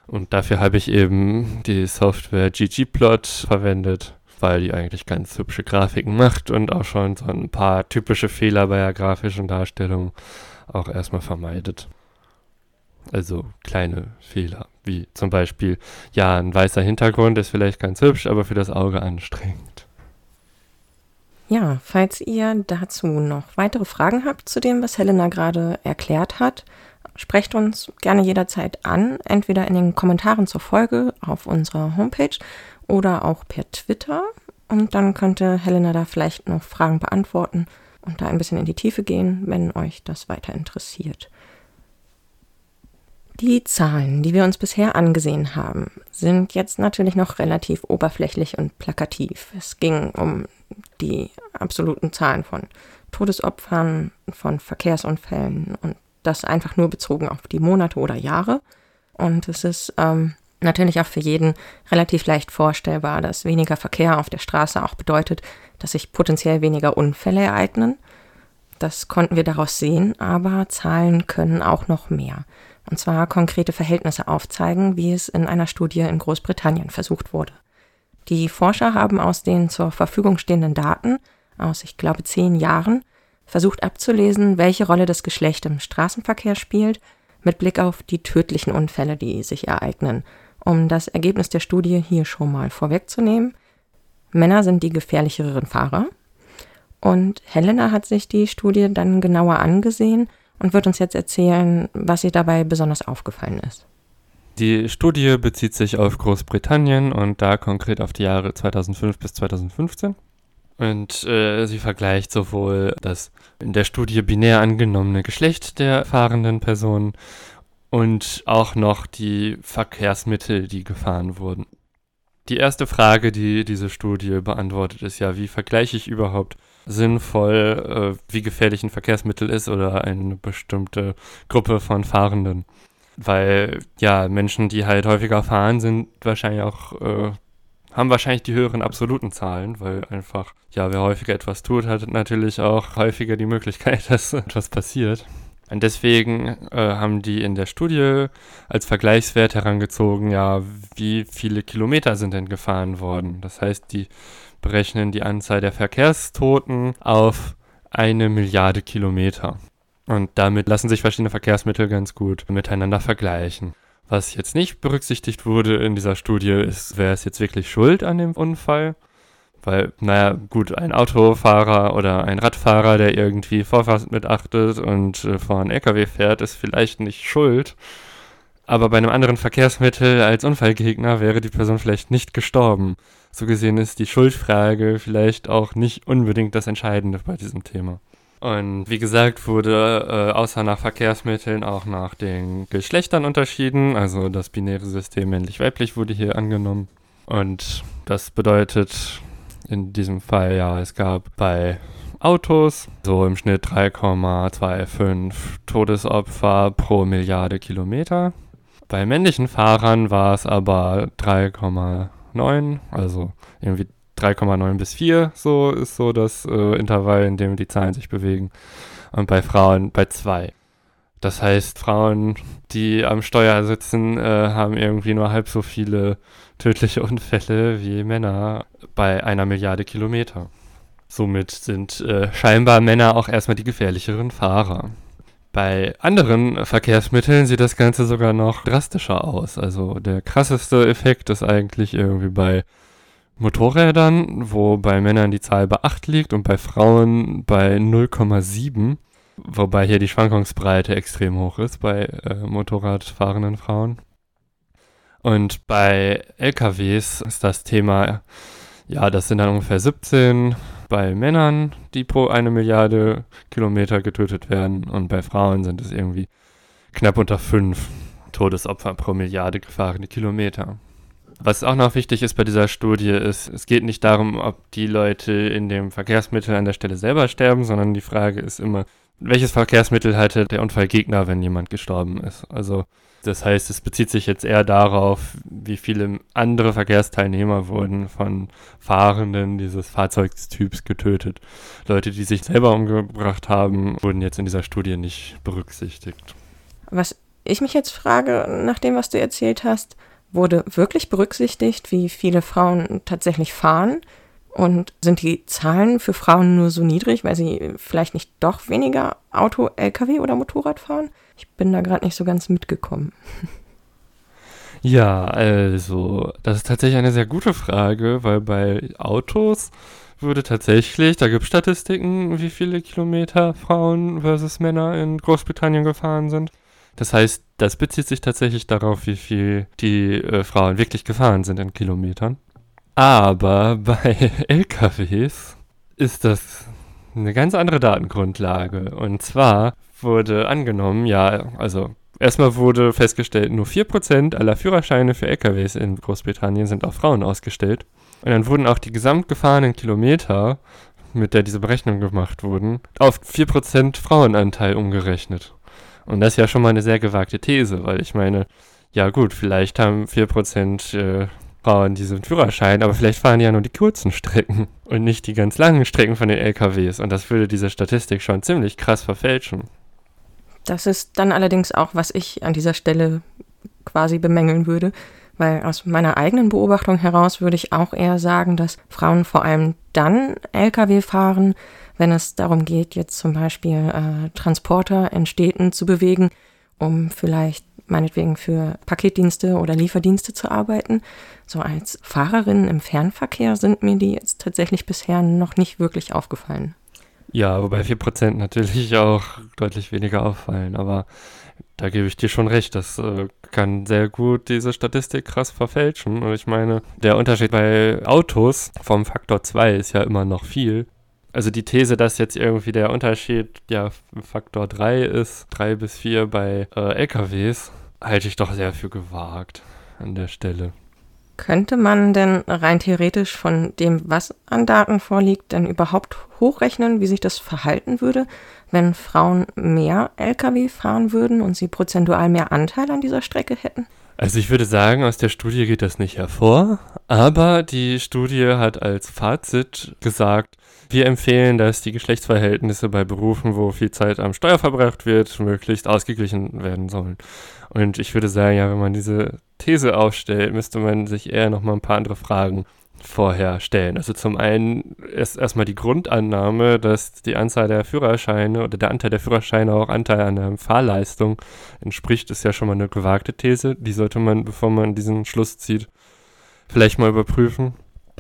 Und dafür habe ich eben die Software ggplot verwendet weil die eigentlich ganz hübsche Grafiken macht und auch schon so ein paar typische Fehler bei der grafischen Darstellung auch erstmal vermeidet. Also kleine Fehler, wie zum Beispiel, ja, ein weißer Hintergrund ist vielleicht ganz hübsch, aber für das Auge anstrengend. Ja, falls ihr dazu noch weitere Fragen habt zu dem, was Helena gerade erklärt hat, sprecht uns gerne jederzeit an, entweder in den Kommentaren zur Folge auf unserer Homepage oder auch per Twitter. Und dann könnte Helena da vielleicht noch Fragen beantworten und da ein bisschen in die Tiefe gehen, wenn euch das weiter interessiert. Die Zahlen, die wir uns bisher angesehen haben, sind jetzt natürlich noch relativ oberflächlich und plakativ. Es ging um die absoluten Zahlen von Todesopfern, von Verkehrsunfällen und das einfach nur bezogen auf die Monate oder Jahre. Und es ist ähm, natürlich auch für jeden relativ leicht vorstellbar, dass weniger Verkehr auf der Straße auch bedeutet, dass sich potenziell weniger Unfälle ereignen. Das konnten wir daraus sehen, aber Zahlen können auch noch mehr. Und zwar konkrete Verhältnisse aufzeigen, wie es in einer Studie in Großbritannien versucht wurde. Die Forscher haben aus den zur Verfügung stehenden Daten aus, ich glaube, zehn Jahren versucht abzulesen, welche Rolle das Geschlecht im Straßenverkehr spielt, mit Blick auf die tödlichen Unfälle, die sich ereignen Um das Ergebnis der Studie hier schon mal vorwegzunehmen. Männer sind die gefährlicheren Fahrer. Und Helena hat sich die Studie dann genauer angesehen und wird uns jetzt erzählen, was ihr dabei besonders aufgefallen ist. Die Studie bezieht sich auf Großbritannien und da konkret auf die Jahre 2005 bis 2015. Und äh, sie vergleicht sowohl das in der Studie binär angenommene Geschlecht der fahrenden Personen und auch noch die Verkehrsmittel, die gefahren wurden. Die erste Frage, die diese Studie beantwortet, ist ja, wie vergleiche ich überhaupt sinnvoll, äh, wie gefährlich ein Verkehrsmittel ist oder eine bestimmte Gruppe von Fahrenden. Weil ja, Menschen, die halt häufiger fahren, sind wahrscheinlich auch, äh, haben wahrscheinlich die höheren absoluten Zahlen, weil einfach, ja, wer häufiger etwas tut, hat natürlich auch häufiger die Möglichkeit, <laughs> dass etwas passiert. Und deswegen äh, haben die in der Studie als Vergleichswert herangezogen, ja, wie viele Kilometer sind denn gefahren worden. Das heißt, die berechnen die Anzahl der Verkehrstoten auf eine Milliarde Kilometer. Und damit lassen sich verschiedene Verkehrsmittel ganz gut miteinander vergleichen. Was jetzt nicht berücksichtigt wurde in dieser Studie, ist, wer ist jetzt wirklich schuld an dem Unfall? Weil, naja, gut, ein Autofahrer oder ein Radfahrer, der irgendwie Vorfahrt mitachtet und äh, vor einen LKW fährt, ist vielleicht nicht schuld. Aber bei einem anderen Verkehrsmittel als Unfallgegner wäre die Person vielleicht nicht gestorben. So gesehen ist die Schuldfrage vielleicht auch nicht unbedingt das Entscheidende bei diesem Thema. Und wie gesagt, wurde äh, außer nach Verkehrsmitteln auch nach den Geschlechtern unterschieden. Also das binäre System männlich-weiblich wurde hier angenommen. Und das bedeutet, in diesem Fall, ja, es gab bei Autos so im Schnitt 3,25 Todesopfer pro Milliarde Kilometer. Bei männlichen Fahrern war es aber 3,9, also irgendwie 3,9 bis 4, so ist so das äh, Intervall, in dem die Zahlen sich bewegen. Und bei Frauen bei 2. Das heißt, Frauen, die am Steuer sitzen, äh, haben irgendwie nur halb so viele tödliche Unfälle wie Männer bei einer Milliarde Kilometer. Somit sind äh, scheinbar Männer auch erstmal die gefährlicheren Fahrer. Bei anderen Verkehrsmitteln sieht das Ganze sogar noch drastischer aus. Also der krasseste Effekt ist eigentlich irgendwie bei Motorrädern, wo bei Männern die Zahl bei 8 liegt und bei Frauen bei 0,7. Wobei hier die Schwankungsbreite extrem hoch ist bei äh, Motorradfahrenden Frauen. Und bei LKWs ist das Thema, ja, das sind dann ungefähr 17 bei Männern, die pro eine Milliarde Kilometer getötet werden. Und bei Frauen sind es irgendwie knapp unter 5 Todesopfer pro Milliarde gefahrene Kilometer. Was auch noch wichtig ist bei dieser Studie ist, es geht nicht darum, ob die Leute in dem Verkehrsmittel an der Stelle selber sterben, sondern die Frage ist immer, welches Verkehrsmittel hatte der Unfallgegner, wenn jemand gestorben ist. Also das heißt, es bezieht sich jetzt eher darauf, wie viele andere Verkehrsteilnehmer wurden von Fahrenden dieses Fahrzeugstyps getötet. Leute, die sich selber umgebracht haben, wurden jetzt in dieser Studie nicht berücksichtigt. Was ich mich jetzt frage, nach dem, was du erzählt hast, wurde wirklich berücksichtigt, wie viele Frauen tatsächlich fahren? Und sind die Zahlen für Frauen nur so niedrig, weil sie vielleicht nicht doch weniger Auto, Lkw oder Motorrad fahren? Ich bin da gerade nicht so ganz mitgekommen. <laughs> Ja, also, das ist tatsächlich eine sehr gute Frage, weil bei Autos würde tatsächlich, da gibt es Statistiken, wie viele Kilometer Frauen versus Männer in Großbritannien gefahren sind. Das heißt, das bezieht sich tatsächlich darauf, wie viel die äh, Frauen wirklich gefahren sind in Kilometern. Aber <laughs> bei LKWs ist das eine ganz andere Datengrundlage. Und zwar wurde angenommen, ja, also erstmal wurde festgestellt, nur 4% aller Führerscheine für LKWs in Großbritannien sind auf Frauen ausgestellt. Und dann wurden auch die gesamtgefahrenen Kilometer, mit der diese Berechnungen gemacht wurden, auf 4% Frauenanteil umgerechnet. Und das ist ja schon mal eine sehr gewagte These, weil ich meine, ja gut, vielleicht haben 4% äh, Frauen diesen Führerschein, aber vielleicht fahren die ja nur die kurzen Strecken und nicht die ganz langen Strecken von den LKWs. Und das würde diese Statistik schon ziemlich krass verfälschen. Das ist dann allerdings auch, was ich an dieser Stelle quasi bemängeln würde, weil aus meiner eigenen Beobachtung heraus würde ich auch eher sagen, dass Frauen vor allem dann Lkw fahren, wenn es darum geht, jetzt zum Beispiel äh, Transporter in Städten zu bewegen, um vielleicht meinetwegen für Paketdienste oder Lieferdienste zu arbeiten. So als Fahrerin im Fernverkehr sind mir die jetzt tatsächlich bisher noch nicht wirklich aufgefallen. Ja, wobei 4% natürlich <laughs> auch deutlich weniger auffallen, aber da gebe ich dir schon recht, das äh, kann sehr gut diese Statistik krass verfälschen. Und ich meine, der Unterschied bei Autos vom Faktor 2 ist ja immer noch viel. Also die These, dass jetzt irgendwie der Unterschied ja Faktor 3 ist, 3 bis 4 bei äh, LKWs, halte ich doch sehr für gewagt an der Stelle. Könnte man denn rein theoretisch von dem, was an Daten vorliegt, denn überhaupt hochrechnen, wie sich das verhalten würde, wenn Frauen mehr Lkw fahren würden und sie prozentual mehr Anteil an dieser Strecke hätten? Also ich würde sagen, aus der Studie geht das nicht hervor, aber die Studie hat als Fazit gesagt, wir empfehlen, dass die Geschlechtsverhältnisse bei Berufen, wo viel Zeit am Steuer verbracht wird, möglichst ausgeglichen werden sollen. Und ich würde sagen, ja, wenn man diese These aufstellt, müsste man sich eher noch mal ein paar andere Fragen vorher stellen. Also zum einen ist erstmal die Grundannahme, dass die Anzahl der Führerscheine oder der Anteil der Führerscheine auch Anteil an der Fahrleistung entspricht, ist ja schon mal eine gewagte These. Die sollte man, bevor man diesen Schluss zieht, vielleicht mal überprüfen.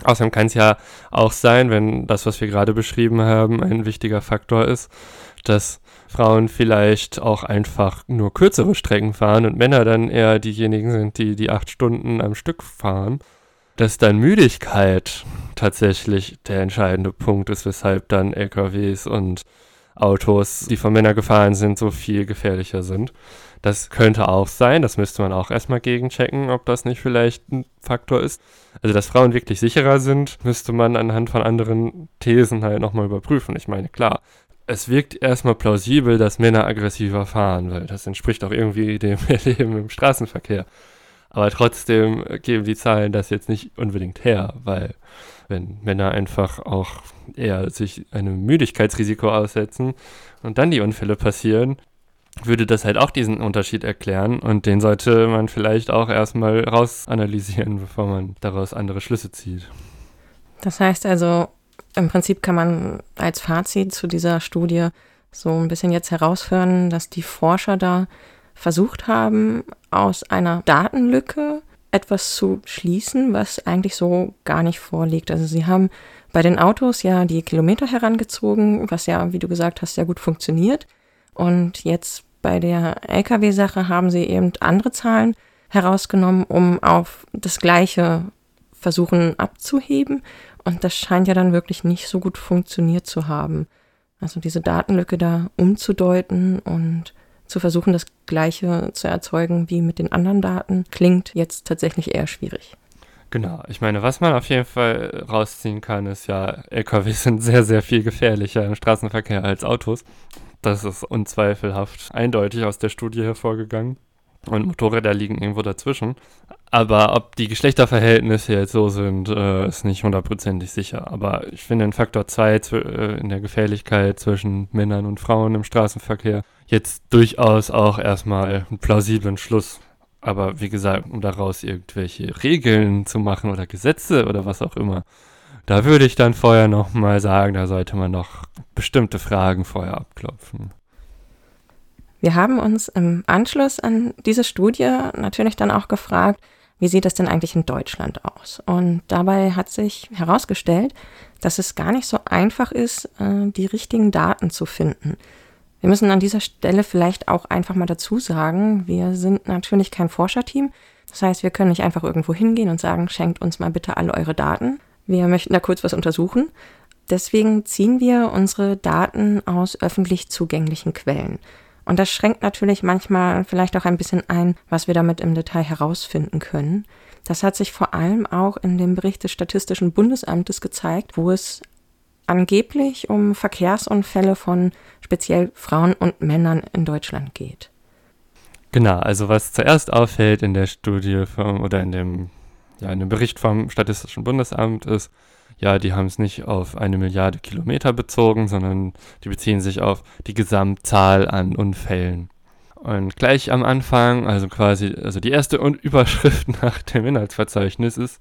Außerdem kann es ja auch sein, wenn das, was wir gerade beschrieben haben, ein wichtiger Faktor ist, dass Frauen vielleicht auch einfach nur kürzere Strecken fahren und Männer dann eher diejenigen sind, die die acht Stunden am Stück fahren, dass dann Müdigkeit tatsächlich der entscheidende Punkt ist, weshalb dann LKWs und Autos, die von Männern gefahren sind, so viel gefährlicher sind. Das könnte auch sein, das müsste man auch erstmal gegenchecken, ob das nicht vielleicht ein Faktor ist. Also, dass Frauen wirklich sicherer sind, müsste man anhand von anderen Thesen halt nochmal überprüfen. Ich meine, klar, es wirkt erstmal plausibel, dass Männer aggressiver fahren, weil das entspricht auch irgendwie dem <laughs> Leben im Straßenverkehr. Aber trotzdem geben die Zahlen das jetzt nicht unbedingt her, weil wenn Männer einfach auch eher sich einem Müdigkeitsrisiko aussetzen und dann die Unfälle passieren, würde das halt auch diesen Unterschied erklären und den sollte man vielleicht auch erstmal rausanalysieren, bevor man daraus andere Schlüsse zieht. Das heißt also, im Prinzip kann man als Fazit zu dieser Studie so ein bisschen jetzt heraushören, dass die Forscher da versucht haben, aus einer Datenlücke etwas zu schließen, was eigentlich so gar nicht vorliegt. Also sie haben bei den Autos ja die Kilometer herangezogen, was ja, wie du gesagt hast, sehr gut funktioniert. Und jetzt bei der Lkw-Sache haben sie eben andere Zahlen herausgenommen, um auf das gleiche versuchen abzuheben. Und das scheint ja dann wirklich nicht so gut funktioniert zu haben. Also diese Datenlücke da umzudeuten und zu versuchen, das gleiche zu erzeugen wie mit den anderen Daten, klingt jetzt tatsächlich eher schwierig. Genau, ich meine, was man auf jeden Fall rausziehen kann, ist ja, LKW sind sehr, sehr viel gefährlicher im Straßenverkehr als Autos. Das ist unzweifelhaft eindeutig aus der Studie hervorgegangen. Und Motorräder liegen irgendwo dazwischen. Aber ob die Geschlechterverhältnisse jetzt so sind, äh, ist nicht hundertprozentig sicher. Aber ich finde den Faktor 2 äh, in der Gefährlichkeit zwischen Männern und Frauen im Straßenverkehr jetzt durchaus auch erstmal einen plausiblen Schluss. Aber wie gesagt, um daraus irgendwelche Regeln zu machen oder Gesetze oder was auch immer, da würde ich dann vorher nochmal sagen, da sollte man noch bestimmte Fragen vorher abklopfen. Wir haben uns im Anschluss an diese Studie natürlich dann auch gefragt, wie sieht das denn eigentlich in Deutschland aus? Und dabei hat sich herausgestellt, dass es gar nicht so einfach ist, äh, die richtigen Daten zu finden. Wir müssen an dieser Stelle vielleicht auch einfach mal dazu sagen, wir sind natürlich kein Forscherteam. Das heißt, wir können nicht einfach irgendwo hingehen und sagen, schenkt uns mal bitte alle eure Daten. Wir möchten da kurz was untersuchen. Deswegen ziehen wir unsere Daten aus öffentlich zugänglichen Quellen. Und das schränkt natürlich manchmal vielleicht auch ein bisschen ein, was wir damit im Detail herausfinden können. Das hat sich vor allem auch in dem Bericht des Statistischen Bundesamtes gezeigt, wo es angeblich um Verkehrsunfälle von speziell Frauen und Männern in Deutschland geht. Genau, also was zuerst auffällt in der Studie vom, oder in dem, ja, in dem Bericht vom Statistischen Bundesamt ist, ja, die haben es nicht auf eine Milliarde Kilometer bezogen, sondern die beziehen sich auf die Gesamtzahl an Unfällen. Und gleich am Anfang, also quasi, also die erste <laughs> Überschrift nach dem Inhaltsverzeichnis ist,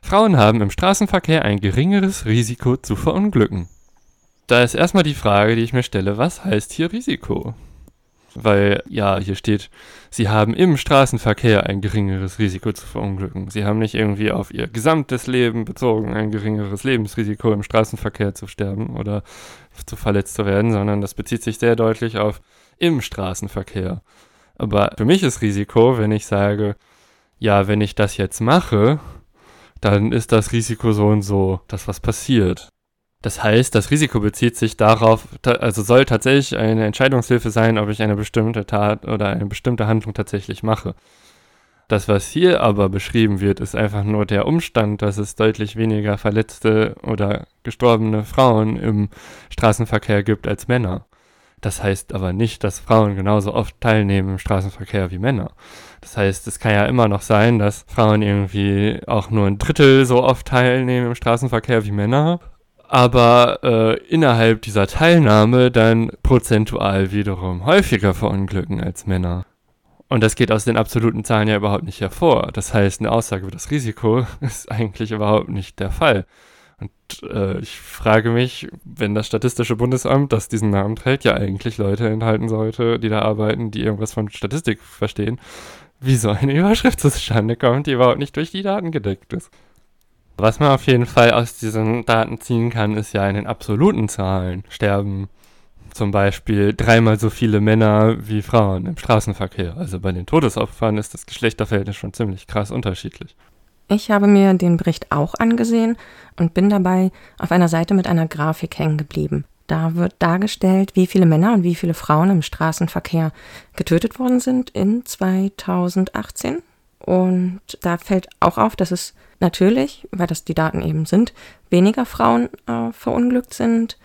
Frauen haben im Straßenverkehr ein geringeres Risiko zu verunglücken. Da ist erstmal die Frage, die ich mir stelle, was heißt hier Risiko? Weil ja, hier steht, sie haben im Straßenverkehr ein geringeres Risiko zu verunglücken. Sie haben nicht irgendwie auf ihr gesamtes Leben bezogen ein geringeres Lebensrisiko im Straßenverkehr zu sterben oder zu verletzt zu werden, sondern das bezieht sich sehr deutlich auf im Straßenverkehr. Aber für mich ist Risiko, wenn ich sage, ja, wenn ich das jetzt mache, dann ist das Risiko so und so, dass was passiert. Das heißt, das Risiko bezieht sich darauf, also soll tatsächlich eine Entscheidungshilfe sein, ob ich eine bestimmte Tat oder eine bestimmte Handlung tatsächlich mache. Das, was hier aber beschrieben wird, ist einfach nur der Umstand, dass es deutlich weniger verletzte oder gestorbene Frauen im Straßenverkehr gibt als Männer. Das heißt aber nicht, dass Frauen genauso oft teilnehmen im Straßenverkehr wie Männer. Das heißt, es kann ja immer noch sein, dass Frauen irgendwie auch nur ein Drittel so oft teilnehmen im Straßenverkehr wie Männer, aber äh, innerhalb dieser Teilnahme dann prozentual wiederum häufiger verunglücken als Männer. Und das geht aus den absoluten Zahlen ja überhaupt nicht hervor. Das heißt, eine Aussage über das Risiko <laughs> ist eigentlich überhaupt nicht der Fall. Und äh, ich frage mich, wenn das Statistische Bundesamt, das diesen Namen trägt, ja eigentlich Leute enthalten sollte, die da arbeiten, die irgendwas von Statistik verstehen, wie so eine <laughs> Überschrift zustande kommt, die überhaupt nicht durch die Daten gedeckt ist. Was man auf jeden Fall aus diesen Daten ziehen kann, ist ja in den absoluten Zahlen sterben zum Beispiel dreimal so viele Männer wie Frauen im Straßenverkehr. Also bei den Todesopfern ist das Geschlechterverhältnis schon ziemlich krass unterschiedlich. Ich habe mir den Bericht auch angesehen und bin dabei auf einer Seite mit einer Grafik hängen geblieben. Da wird dargestellt, wie viele Männer und wie viele Frauen im Straßenverkehr getötet worden sind in 2018. Und da fällt auch auf, dass es natürlich, weil das die Daten eben sind, weniger Frauen äh, verunglückt sind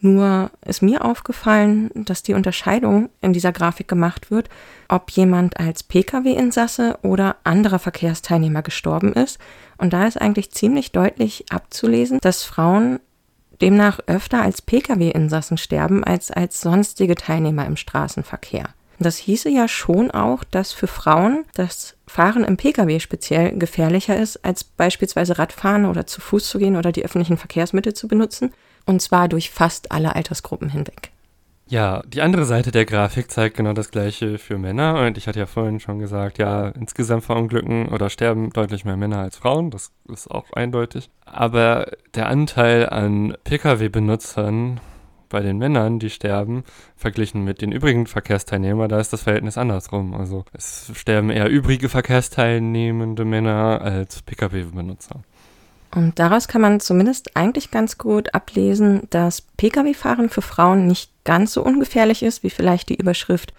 nur ist mir aufgefallen, dass die Unterscheidung in dieser Grafik gemacht wird, ob jemand als Pkw-Insasse oder anderer Verkehrsteilnehmer gestorben ist. Und da ist eigentlich ziemlich deutlich abzulesen, dass Frauen demnach öfter als Pkw-Insassen sterben als als sonstige Teilnehmer im Straßenverkehr. Das hieße ja schon auch, dass für Frauen das Fahren im Pkw speziell gefährlicher ist, als beispielsweise Radfahren oder zu Fuß zu gehen oder die öffentlichen Verkehrsmittel zu benutzen und zwar durch fast alle Altersgruppen hinweg. Ja, die andere Seite der Grafik zeigt genau das gleiche für Männer. Und ich hatte ja vorhin schon gesagt, ja, insgesamt verunglücken oder sterben deutlich mehr Männer als Frauen. Das ist auch eindeutig. Aber der Anteil an Pkw-Benutzern bei den Männern, die sterben, verglichen mit den übrigen Verkehrsteilnehmern, da ist das Verhältnis andersrum. Also es sterben eher übrige verkehrsteilnehmende Männer als Pkw-Benutzer. Und daraus kann man zumindest eigentlich ganz gut ablesen, dass Pkw-Fahren für Frauen nicht ganz so ungefährlich ist, wie vielleicht die Überschrift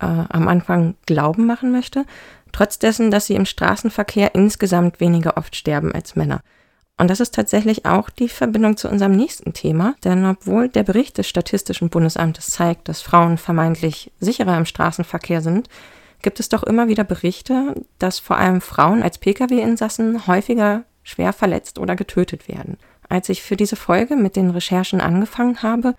äh, am Anfang glauben machen möchte, trotz dessen, dass sie im Straßenverkehr insgesamt weniger oft sterben als Männer. Und das ist tatsächlich auch die Verbindung zu unserem nächsten Thema, denn obwohl der Bericht des Statistischen Bundesamtes zeigt, dass Frauen vermeintlich sicherer im Straßenverkehr sind, gibt es doch immer wieder Berichte, dass vor allem Frauen als Pkw-Insassen häufiger schwer verletzt oder getötet werden. Als ich für diese Folge mit den Recherchen angefangen habe,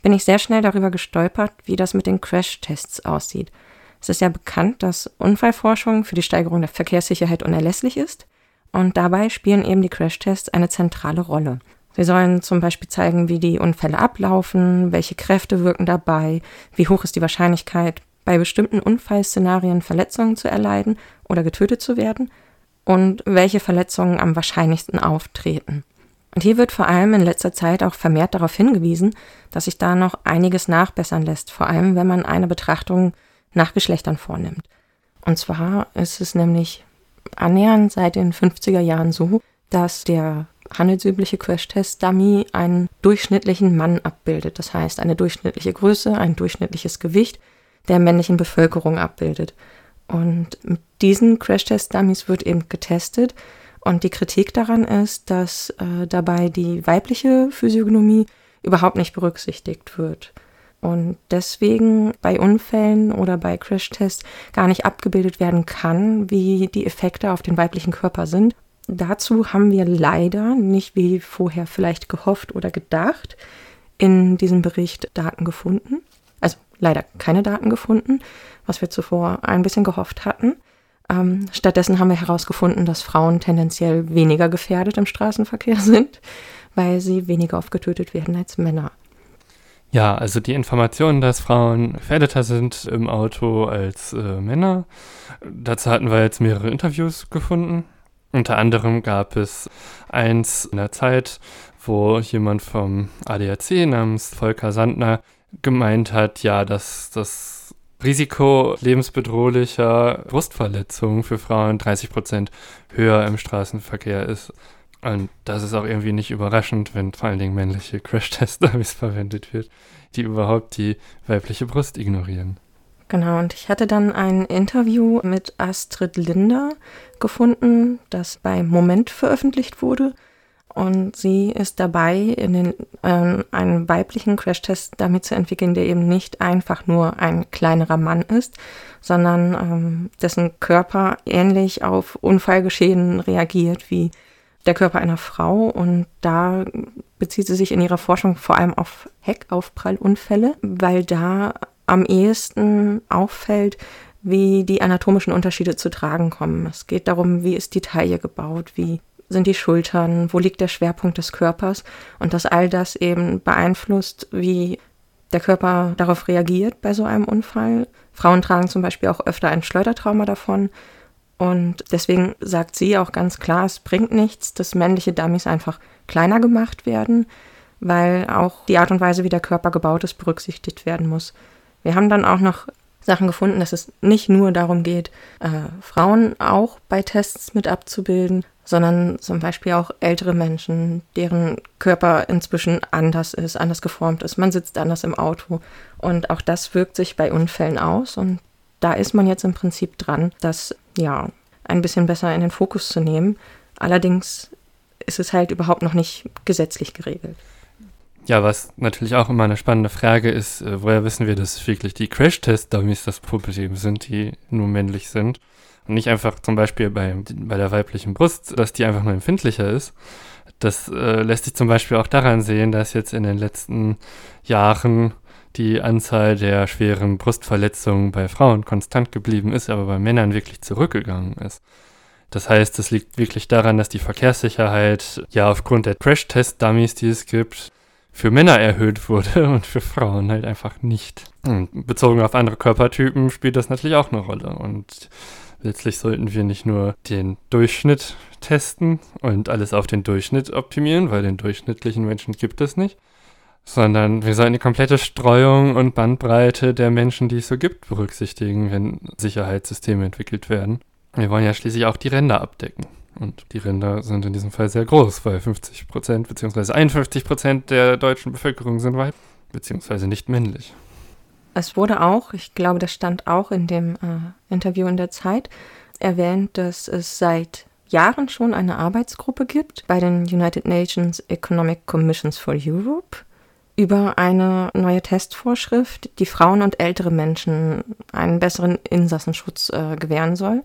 bin ich sehr schnell darüber gestolpert, wie das mit den Crash-Tests aussieht. Es ist ja bekannt, dass Unfallforschung für die Steigerung der Verkehrssicherheit unerlässlich ist und dabei spielen eben die Crash-Tests eine zentrale Rolle. Sie sollen zum Beispiel zeigen, wie die Unfälle ablaufen, welche Kräfte wirken dabei, wie hoch ist die Wahrscheinlichkeit, bei bestimmten Unfallszenarien Verletzungen zu erleiden oder getötet zu werden und welche Verletzungen am wahrscheinlichsten auftreten. Und hier wird vor allem in letzter Zeit auch vermehrt darauf hingewiesen, dass sich da noch einiges nachbessern lässt, vor allem wenn man eine Betrachtung nach Geschlechtern vornimmt. Und zwar ist es nämlich annähernd seit den 50er Jahren so, dass der handelsübliche Crash-Test-Dummy einen durchschnittlichen Mann abbildet. Das heißt, eine durchschnittliche Größe, ein durchschnittliches Gewicht der männlichen Bevölkerung abbildet. Und mit diesen Crash-Test-Dummies wird eben getestet. Und die Kritik daran ist, dass äh, dabei die weibliche Physiognomie überhaupt nicht berücksichtigt wird. Und deswegen bei Unfällen oder bei Crash-Tests gar nicht abgebildet werden kann, wie die Effekte auf den weiblichen Körper sind. Dazu haben wir leider nicht wie vorher vielleicht gehofft oder gedacht in diesem Bericht Daten gefunden. Also leider keine Daten gefunden, was wir zuvor ein bisschen gehofft hatten. Ähm, stattdessen haben wir herausgefunden, dass Frauen tendenziell weniger gefährdet im Straßenverkehr <laughs> sind, weil sie weniger oft getötet werden als Männer. Ja, also die Information, dass Frauen gefährdeter sind im Auto als äh, Männer, dazu hatten wir jetzt mehrere Interviews gefunden. Unter anderem gab es eins in der Zeit, wo jemand vom ADAC namens Volker Sandner gemeint hat, ja, dass das Risiko lebensbedrohlicher Brustverletzungen für Frauen 30 Prozent höher im Straßenverkehr ist. Und das ist auch irgendwie nicht überraschend, wenn vor allen Dingen männliche Crash-Test-Dummies <laughs> verwendet wird, die überhaupt die weibliche Brust ignorieren. Genau, und ich hatte dann ein Interview mit Astrid Linder gefunden, das bei Moment veröffentlicht wurde. Und sie ist dabei, in den, äh, einen weiblichen Crashtest damit zu entwickeln, der eben nicht einfach nur ein kleinerer Mann ist, sondern ähm, dessen Körper ähnlich auf Unfallgeschehen reagiert wie der Körper einer Frau. Und da bezieht sie sich in ihrer Forschung vor allem auf Heckaufprallunfälle, weil da am ehesten auffällt, wie die anatomischen Unterschiede zu tragen kommen. Es geht darum, wie ist die Taille gebaut, wie sind die Schultern, wo liegt der Schwerpunkt des Körpers und dass all das eben beeinflusst, wie der Körper darauf reagiert bei so einem Unfall. Frauen tragen zum Beispiel auch öfter ein Schleudertrauma davon. Und deswegen sagt sie auch ganz klar, es bringt nichts, dass männliche Dummies einfach kleiner gemacht werden, weil auch die Art und Weise, wie der Körper gebaut ist, berücksichtigt werden muss. Wir haben dann auch noch Sachen gefunden, dass es nicht nur darum geht, äh, Frauen auch bei Tests mit abzubilden, sondern zum Beispiel auch ältere Menschen, deren Körper inzwischen anders ist, anders geformt ist. Man sitzt anders im Auto und auch das wirkt sich bei Unfällen aus und da ist man jetzt im Prinzip dran, das ja ein bisschen besser in den Fokus zu nehmen. Allerdings ist es halt überhaupt noch nicht gesetzlich geregelt. Ja, was natürlich auch immer eine spannende Frage ist, äh, woher wissen wir, dass wirklich die Crash-Test-Dummies das Problem sind, die nur männlich sind? Und nicht einfach zum Beispiel bei, bei der weiblichen Brust, dass die einfach nur empfindlicher ist. Das äh, lässt sich zum Beispiel auch daran sehen, dass jetzt in den letzten Jahren die Anzahl der schweren Brustverletzungen bei Frauen konstant geblieben ist, aber bei Männern wirklich zurückgegangen ist. Das heißt, es liegt wirklich daran, dass die Verkehrssicherheit ja aufgrund der Crash-Test-Dummies, die es gibt, für Männer erhöht wurde <laughs> und für Frauen halt einfach nicht. Und bezogen auf andere Körpertypen spielt das natürlich auch eine Rolle. Und letztlich sollten wir nicht nur den Durchschnitt testen und alles auf den Durchschnitt optimieren, weil den durchschnittlichen Menschen gibt es nicht, sondern wir sollten die komplette Streuung und Bandbreite der Menschen, die es so gibt, berücksichtigen, wenn Sicherheitssysteme entwickelt werden. Wir wollen ja schließlich auch die Ränder abdecken. Und die Rinder sind in diesem Fall sehr groß, weil 50 Prozent bzw. 51 Prozent der deutschen Bevölkerung sind weiblich bzw. nicht männlich. Es wurde auch, ich glaube, das stand auch in dem äh, Interview in der Zeit, erwähnt, dass es seit Jahren schon eine Arbeitsgruppe gibt bei den United Nations Economic Commissions for Europe über eine neue Testvorschrift, die Frauen und ältere Menschen einen besseren Insassenschutz äh, gewähren soll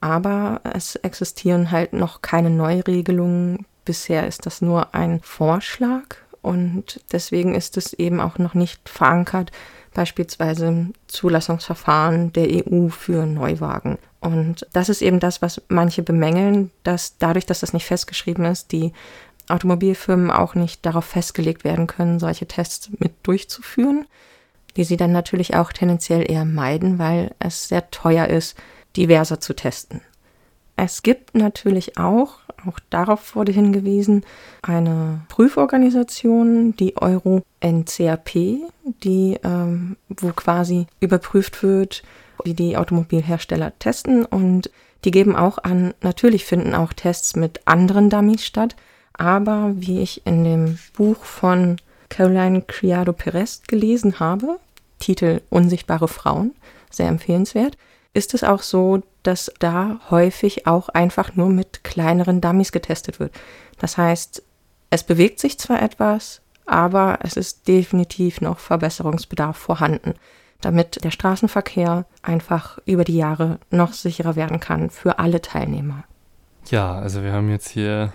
aber es existieren halt noch keine Neuregelungen. Bisher ist das nur ein Vorschlag und deswegen ist es eben auch noch nicht verankert, beispielsweise im Zulassungsverfahren der EU für Neuwagen. Und das ist eben das, was manche bemängeln, dass dadurch, dass das nicht festgeschrieben ist, die Automobilfirmen auch nicht darauf festgelegt werden können, solche Tests mit durchzuführen, die sie dann natürlich auch tendenziell eher meiden, weil es sehr teuer ist, diverser zu testen. Es gibt natürlich auch, auch darauf wurde hingewiesen, eine Prüforganisation, die Euro NCAP, die, ähm, wo quasi überprüft wird, wie die Automobilhersteller testen und die geben auch an, natürlich finden auch Tests mit anderen Dummies statt, aber wie ich in dem Buch von Caroline Criado Perez gelesen habe, Titel Unsichtbare Frauen, sehr empfehlenswert, ist es auch so, dass da häufig auch einfach nur mit kleineren Dummies getestet wird. Das heißt, es bewegt sich zwar etwas, aber es ist definitiv noch Verbesserungsbedarf vorhanden, damit der Straßenverkehr einfach über die Jahre noch sicherer werden kann für alle Teilnehmer. Ja, also wir haben jetzt hier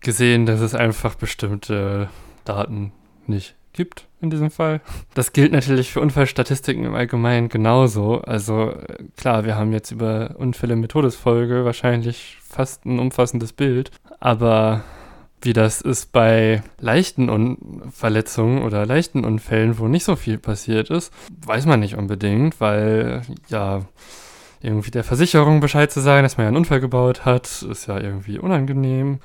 gesehen, dass es einfach bestimmte Daten nicht gibt in diesem Fall. Das gilt natürlich für Unfallstatistiken im Allgemeinen genauso. Also klar, wir haben jetzt über Unfälle mit Todesfolge wahrscheinlich fast ein umfassendes Bild, aber Wie das ist bei leichten Un Verletzungen oder leichten Unfällen, wo nicht so viel passiert ist, weiß man nicht unbedingt, weil ja irgendwie der Versicherung Bescheid zu sagen, dass man ja einen Unfall gebaut hat, ist ja irgendwie unangenehm.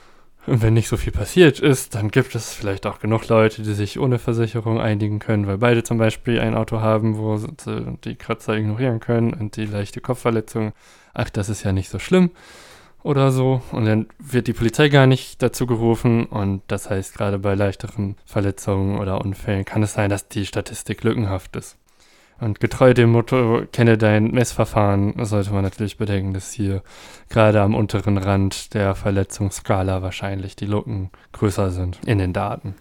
Und wenn nicht so viel passiert ist, dann gibt es vielleicht auch genug Leute, die sich ohne Versicherung einigen können, weil beide zum Beispiel ein Auto haben, wo sie die Kratzer ignorieren können und die leichte Kopfverletzung. Ach, das ist ja nicht so schlimm oder so. Und dann wird die Polizei gar nicht dazu gerufen. Und das heißt, gerade bei leichteren Verletzungen oder Unfällen kann es sein, dass die Statistik lückenhaft ist. Und getreu dem Motto, kenne dein Messverfahren, sollte man natürlich bedenken, dass hier gerade am unteren Rand der Verletzungsskala wahrscheinlich die Lücken größer sind in den Daten.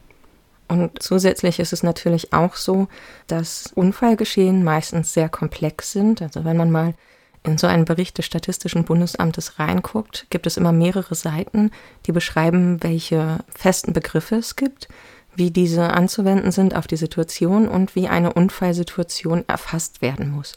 Und zusätzlich ist es natürlich auch so, dass Unfallgeschehen meistens sehr komplex sind. Also wenn man mal in so einen Bericht des Statistischen Bundesamtes reinguckt, gibt es immer mehrere Seiten, die beschreiben, welche festen Begriffe es gibt, wie diese anzuwenden sind auf die Situation und wie eine Unfallsituation erfasst werden muss.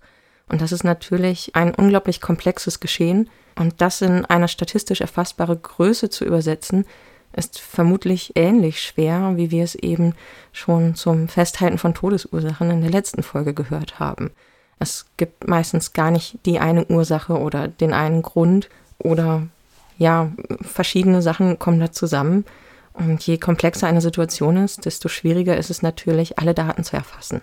Und das ist natürlich ein unglaublich komplexes Geschehen. Und das in eine statistisch erfassbare Größe zu übersetzen, ist vermutlich ähnlich schwer, wie wir es eben schon zum Festhalten von Todesursachen in der letzten Folge gehört haben. Es gibt meistens gar nicht die eine Ursache oder den einen Grund oder ja, verschiedene Sachen kommen da zusammen. Und je komplexer eine Situation ist, desto schwieriger ist es natürlich, alle Daten zu erfassen.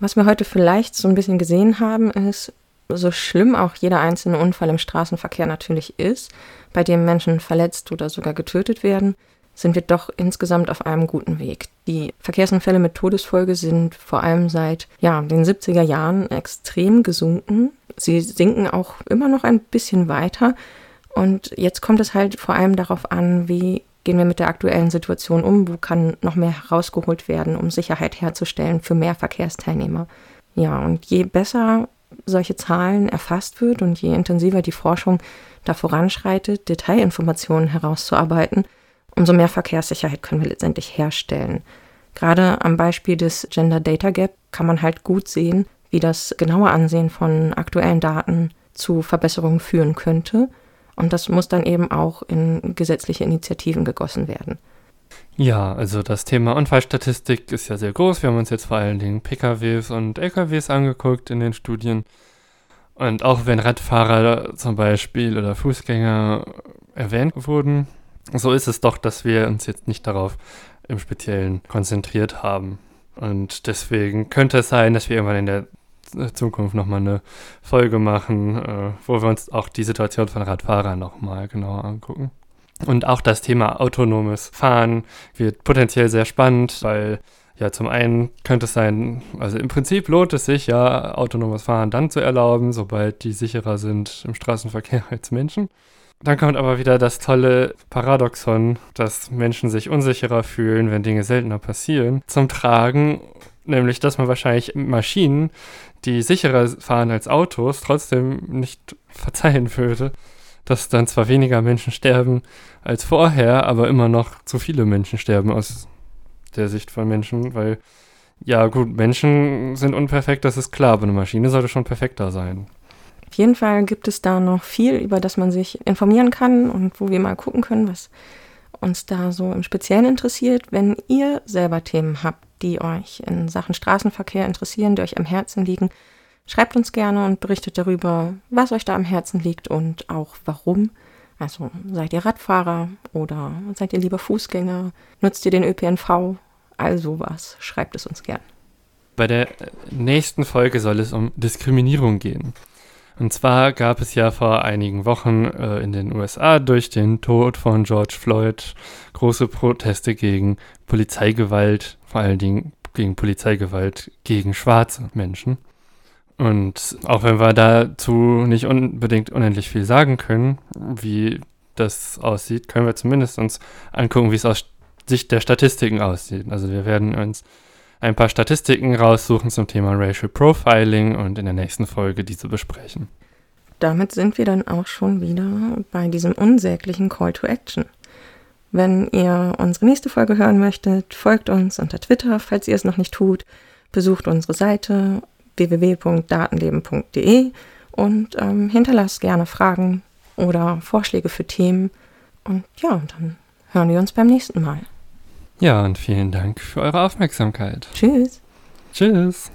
Was wir heute vielleicht so ein bisschen gesehen haben, ist, so schlimm auch jeder einzelne Unfall im Straßenverkehr natürlich ist, bei dem Menschen verletzt oder sogar getötet werden, sind wir doch insgesamt auf einem guten Weg. Die Verkehrsunfälle mit Todesfolge sind vor allem seit ja, den 70er Jahren extrem gesunken. Sie sinken auch immer noch ein bisschen weiter. Und jetzt kommt es halt vor allem darauf an, wie gehen wir mit der aktuellen Situation um? Wo kann noch mehr herausgeholt werden, um Sicherheit herzustellen für mehr Verkehrsteilnehmer? Ja, und je besser solche Zahlen erfasst wird und je intensiver die Forschung da voranschreitet, Detailinformationen herauszuarbeiten, umso mehr Verkehrssicherheit können wir letztendlich herstellen. Gerade am Beispiel des Gender Data Gap kann man halt gut sehen, wie das genaue Ansehen von aktuellen Daten zu Verbesserungen führen könnte und das muss dann eben auch in gesetzliche Initiativen gegossen werden. Ja, also das Thema Unfallstatistik ist ja sehr groß. Wir haben uns jetzt vor allen Dingen PKWs und LKWs angeguckt in den Studien. Und auch wenn Radfahrer zum Beispiel oder Fußgänger erwähnt wurden, so ist es doch, dass wir uns jetzt nicht darauf im Speziellen konzentriert haben. Und deswegen könnte es sein, dass wir irgendwann in der Zukunft nochmal eine Folge machen, äh, wo wir uns auch die Situation von Radfahrern nochmal genauer angucken. Und auch das Thema autonomes Fahren wird potenziell sehr spannend, weil ja, zum einen könnte es sein, also im Prinzip lohnt es sich ja, autonomes Fahren dann zu erlauben, sobald die sicherer sind im Straßenverkehr <laughs> als Menschen. Dann kommt aber wieder das tolle Paradoxon, dass Menschen sich unsicherer fühlen, wenn Dinge seltener passieren, zum Tragen, nämlich dass man wahrscheinlich Maschinen die sicherer fahren als Autos, trotzdem nicht verzeihen würde, dass dann zwar weniger Menschen sterben als vorher, aber immer noch zu viele Menschen sterben aus der Sicht von Menschen, weil ja gut, Menschen sind unperfekt, das ist klar, aber eine Maschine sollte schon perfekter sein. Auf jeden Fall gibt es da noch viel, über das man sich informieren kann und wo wir mal gucken können, was uns da so im Speziellen interessiert. Wenn ihr selber Themen habt, die euch in Sachen Straßenverkehr interessieren, die euch am Herzen liegen, schreibt uns gerne und berichtet darüber, was euch da am Herzen liegt und auch warum. Also seid ihr Radfahrer oder seid ihr lieber Fußgänger? Nutzt ihr den ÖPNV? All sowas. Schreibt es uns gern. Bei der nächsten Folge soll es um Diskriminierung gehen. Und zwar gab es ja vor einigen Wochen äh, in den USA durch den Tod von George Floyd große Proteste gegen Polizeigewalt, vor allen Dingen gegen Polizeigewalt gegen schwarze Menschen. Und auch wenn wir dazu nicht unbedingt unendlich viel sagen können, wie das aussieht, können wir zumindest uns angucken, wie es aus Sicht der Statistiken aussieht. Also wir werden uns ein paar Statistiken raussuchen zum Thema Racial Profiling und in der nächsten Folge diese besprechen. Damit sind wir dann auch schon wieder bei diesem unsäglichen Call to Action. Wenn ihr unsere nächste Folge hören möchtet, folgt uns unter Twitter, falls ihr es noch nicht tut. Besucht unsere Seite www.datenleben.de und ähm, hinterlasst gerne Fragen oder Vorschläge für Themen. Und ja, dann hören wir uns beim nächsten Mal. Ja, und vielen Dank für eure Aufmerksamkeit. Tschüss. Tschüss.